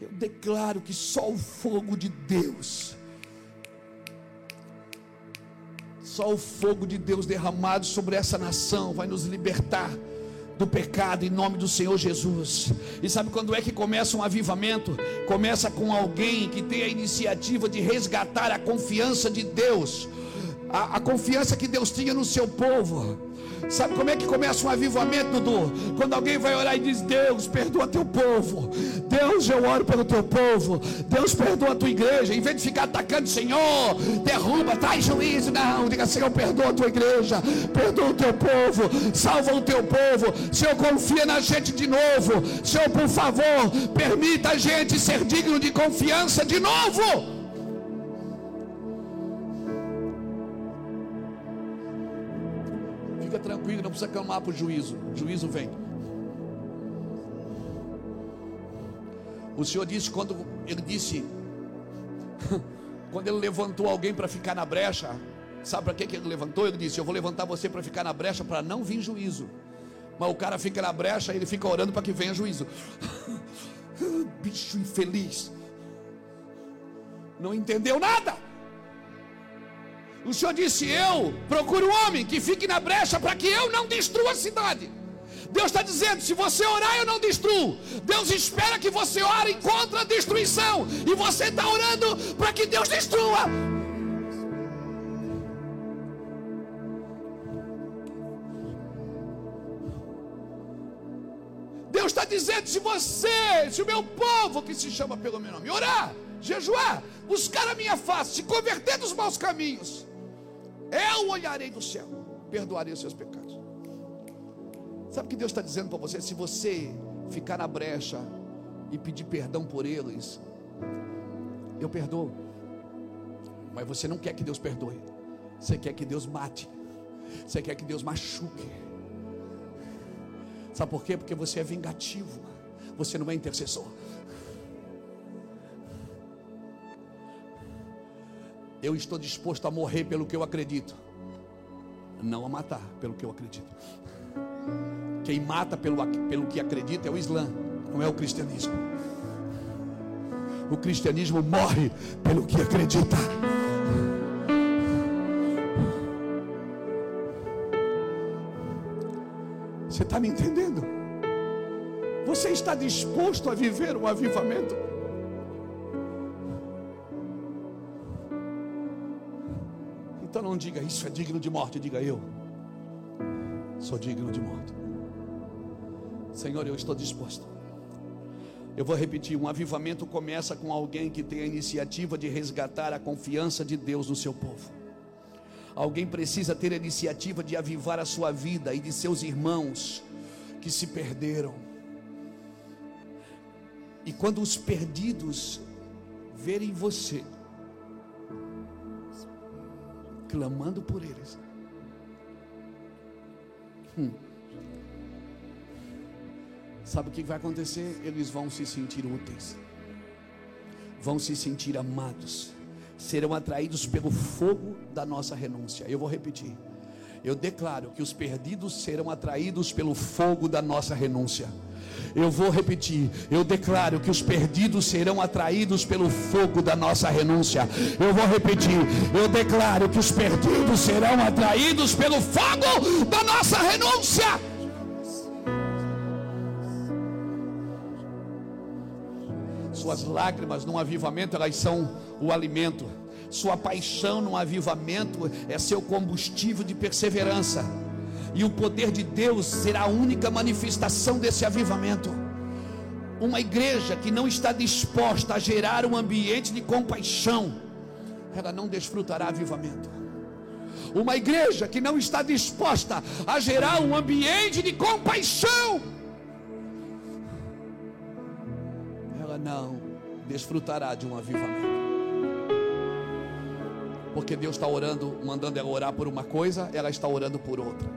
Eu declaro que só o fogo de Deus Só o fogo de Deus derramado sobre essa nação vai nos libertar do pecado em nome do Senhor Jesus. E sabe quando é que começa um avivamento? Começa com alguém que tem a iniciativa de resgatar a confiança de Deus, a, a confiança que Deus tinha no seu povo. Sabe como é que começa um avivamento, Dudu? Quando alguém vai orar e diz: Deus, perdoa teu povo. Deus, eu oro pelo teu povo. Deus, perdoa a tua igreja. Em vez de ficar atacando, Senhor, derruba, traz juízo. Não, diga: Senhor, perdoa a tua igreja. Perdoa o teu povo. Salva o teu povo. Senhor, confia na gente de novo. Senhor, por favor, permita a gente ser digno de confiança de novo. Tranquilo, não precisa clamar para o juízo. O juízo vem. O Senhor disse quando ele disse, [LAUGHS] quando ele levantou alguém para ficar na brecha, sabe para que, que ele levantou? Ele disse: Eu vou levantar você para ficar na brecha para não vir juízo. Mas o cara fica na brecha e ele fica orando para que venha juízo. [LAUGHS] Bicho infeliz. Não entendeu nada. O Senhor disse: Eu procuro um homem que fique na brecha para que eu não destrua a cidade. Deus está dizendo: se você orar, eu não destruo. Deus espera que você ore contra a destruição. E você está orando para que Deus destrua. Deus está dizendo: se você, se o meu povo que se chama pelo meu nome, orar, jejuar, buscar a minha face, se converter dos maus caminhos, eu olharei do céu, perdoarei os seus pecados. Sabe o que Deus está dizendo para você? Se você ficar na brecha e pedir perdão por eles, eu perdoo. Mas você não quer que Deus perdoe. Você quer que Deus mate. Você quer que Deus machuque. Sabe por quê? Porque você é vingativo. Você não é intercessor. Eu estou disposto a morrer pelo que eu acredito, não a matar pelo que eu acredito. Quem mata pelo, pelo que acredita é o Islã, não é o cristianismo. O cristianismo morre pelo que acredita. Você está me entendendo? Você está disposto a viver um avivamento? Então não diga isso é digno de morte, diga eu sou digno de morte. Senhor, eu estou disposto. Eu vou repetir: um avivamento começa com alguém que tem a iniciativa de resgatar a confiança de Deus no seu povo. Alguém precisa ter a iniciativa de avivar a sua vida e de seus irmãos que se perderam. E quando os perdidos verem você, clamando por eles. Hum. Sabe o que vai acontecer? Eles vão se sentir úteis, vão se sentir amados, serão atraídos pelo fogo da nossa renúncia. Eu vou repetir. Eu declaro que os perdidos serão atraídos pelo fogo da nossa renúncia. Eu vou repetir. Eu declaro que os perdidos serão atraídos pelo fogo da nossa renúncia. Eu vou repetir. Eu declaro que os perdidos serão atraídos pelo fogo da nossa renúncia. Suas lágrimas num avivamento, elas são o alimento. Sua paixão num avivamento é seu combustível de perseverança e o poder de Deus será a única manifestação desse avivamento. Uma igreja que não está disposta a gerar um ambiente de compaixão, ela não desfrutará avivamento. Uma igreja que não está disposta a gerar um ambiente de compaixão, não desfrutará de um avivamento. Porque Deus está orando, mandando ela orar por uma coisa, ela está orando por outra.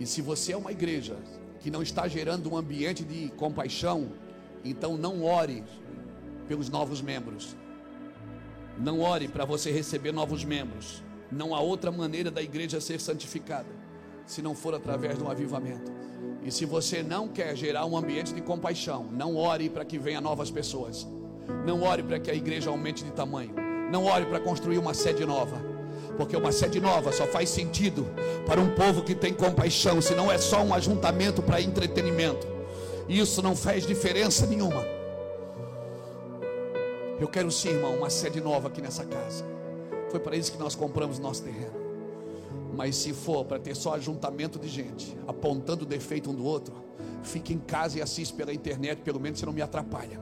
E se você é uma igreja que não está gerando um ambiente de compaixão, então não ore pelos novos membros. Não ore para você receber novos membros. Não há outra maneira da igreja ser santificada se não for através de um avivamento. E se você não quer gerar um ambiente de compaixão, não ore para que venha novas pessoas. Não ore para que a igreja aumente de tamanho. Não ore para construir uma sede nova. Porque uma sede nova só faz sentido para um povo que tem compaixão, se não é só um ajuntamento para entretenimento. Isso não faz diferença nenhuma. Eu quero sim, irmão, uma sede nova aqui nessa casa. Foi para isso que nós compramos nosso terreno. Mas se for para ter só ajuntamento de gente, apontando o defeito um do outro, fique em casa e assiste pela internet, pelo menos você não me atrapalha.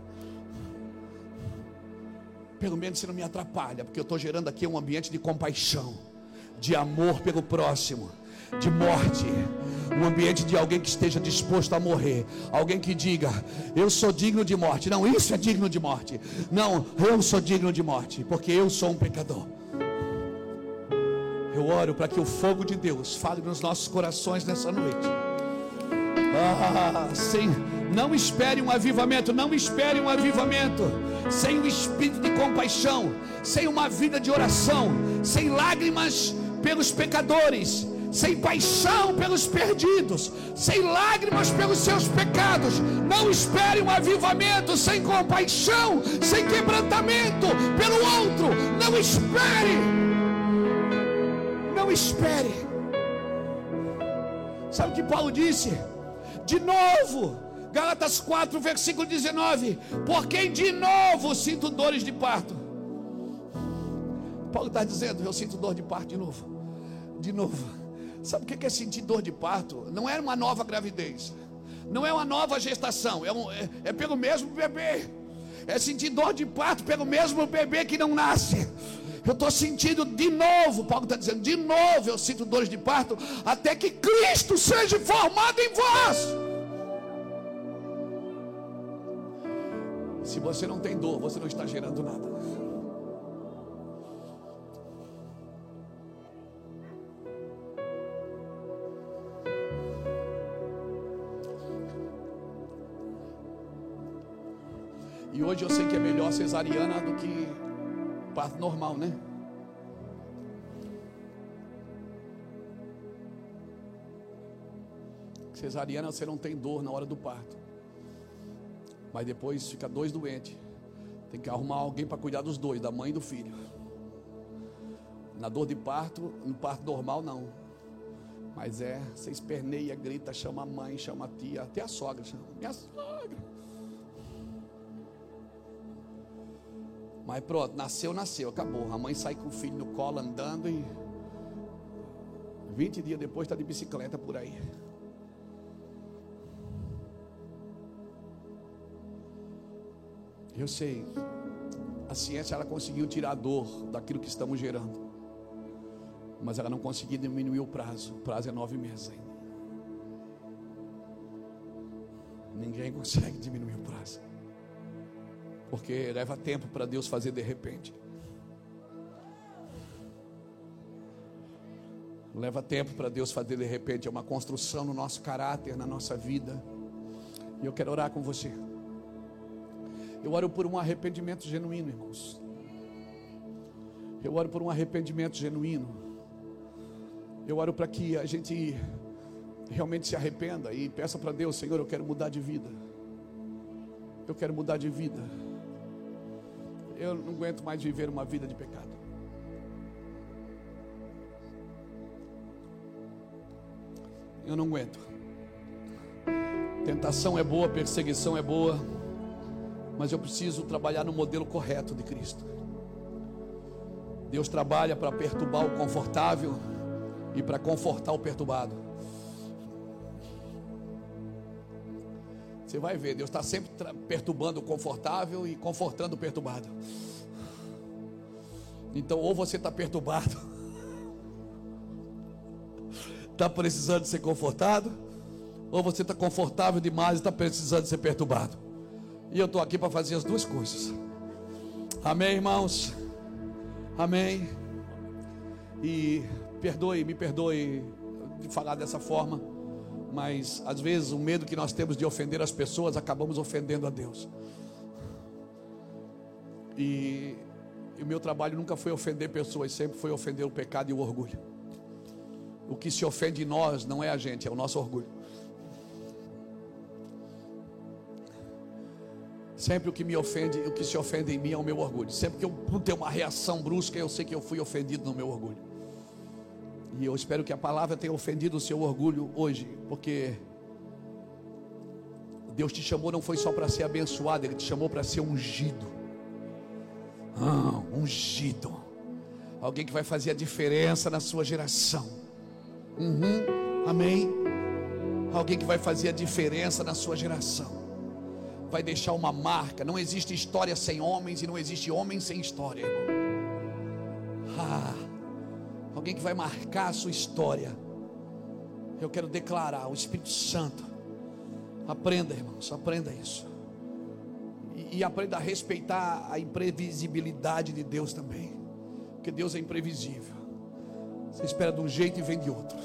Pelo menos você não me atrapalha, porque eu estou gerando aqui um ambiente de compaixão, de amor pelo próximo, de morte, um ambiente de alguém que esteja disposto a morrer, alguém que diga: Eu sou digno de morte. Não, isso é digno de morte. Não, eu sou digno de morte, porque eu sou um pecador. Eu oro para que o fogo de Deus fale nos nossos corações nessa noite. Ah, sim, não espere um avivamento, não espere um avivamento sem o espírito de compaixão, sem uma vida de oração, sem lágrimas pelos pecadores, sem paixão pelos perdidos, sem lágrimas pelos seus pecados. Não espere um avivamento sem compaixão, sem quebrantamento pelo outro. Não espere não espere. Sabe o que Paulo disse? De novo, Gálatas 4, versículo 19: Por quem de novo sinto dores de parto? Paulo está dizendo: Eu sinto dor de parto de novo. De novo. Sabe o que é sentir dor de parto? Não é uma nova gravidez, não é uma nova gestação, é, um, é, é pelo mesmo bebê. É sentir dor de parto pelo mesmo bebê que não nasce. Eu estou sentindo de novo, Paulo está dizendo, de novo eu sinto dores de parto, até que Cristo seja formado em vós. Se você não tem dor, você não está gerando nada. E hoje eu sei que é melhor cesariana do que parto normal, né? Cesariana você não tem dor na hora do parto. Mas depois fica dois doentes. Tem que arrumar alguém para cuidar dos dois, da mãe e do filho. Na dor de parto, no parto normal não. Mas é, você esperneia, grita, chama a mãe, chama a tia, até a sogra chama. Minha sogra. Mas pronto, nasceu, nasceu, acabou. A mãe sai com o filho no colo andando e 20 dias depois está de bicicleta por aí. Eu sei, a ciência ela conseguiu tirar a dor daquilo que estamos gerando, mas ela não conseguiu diminuir o prazo. O prazo é nove meses ainda. Ninguém consegue diminuir o prazo. Porque leva tempo para Deus fazer de repente. Leva tempo para Deus fazer de repente. É uma construção no nosso caráter, na nossa vida. E eu quero orar com você. Eu oro por um arrependimento genuíno, irmãos. Eu oro por um arrependimento genuíno. Eu oro para que a gente realmente se arrependa e peça para Deus, Senhor, eu quero mudar de vida. Eu quero mudar de vida eu não aguento mais viver uma vida de pecado. Eu não aguento. Tentação é boa, perseguição é boa, mas eu preciso trabalhar no modelo correto de Cristo. Deus trabalha para perturbar o confortável e para confortar o perturbado. Você vai ver, Deus está sempre perturbando o confortável e confortando o perturbado. Então, ou você está perturbado, Está [LAUGHS] precisando ser confortado? Ou você está confortável demais e está precisando ser perturbado? E eu estou aqui para fazer as duas coisas. Amém, irmãos? Amém. E perdoe, me perdoe de falar dessa forma, mas às vezes o medo que nós temos de ofender as pessoas, acabamos ofendendo a Deus. E, e o meu trabalho nunca foi ofender pessoas, sempre foi ofender o pecado e o orgulho. O que se ofende em nós não é a gente, é o nosso orgulho. Sempre o que me ofende, o que se ofende em mim é o meu orgulho. Sempre que eu tenho uma reação brusca, eu sei que eu fui ofendido no meu orgulho. E eu espero que a palavra tenha ofendido o seu orgulho hoje, porque Deus te chamou não foi só para ser abençoado, Ele te chamou para ser ungido. Ah, ungido. Alguém que vai fazer a diferença na sua geração. Uhum, amém. Alguém que vai fazer a diferença na sua geração vai deixar uma marca. Não existe história sem homens e não existe homem sem história. Ah, alguém que vai marcar a sua história. Eu quero declarar o Espírito Santo. Aprenda, irmãos, aprenda isso. E, e aprenda a respeitar a imprevisibilidade de Deus também. Porque Deus é imprevisível. Você espera de um jeito e vem de outro.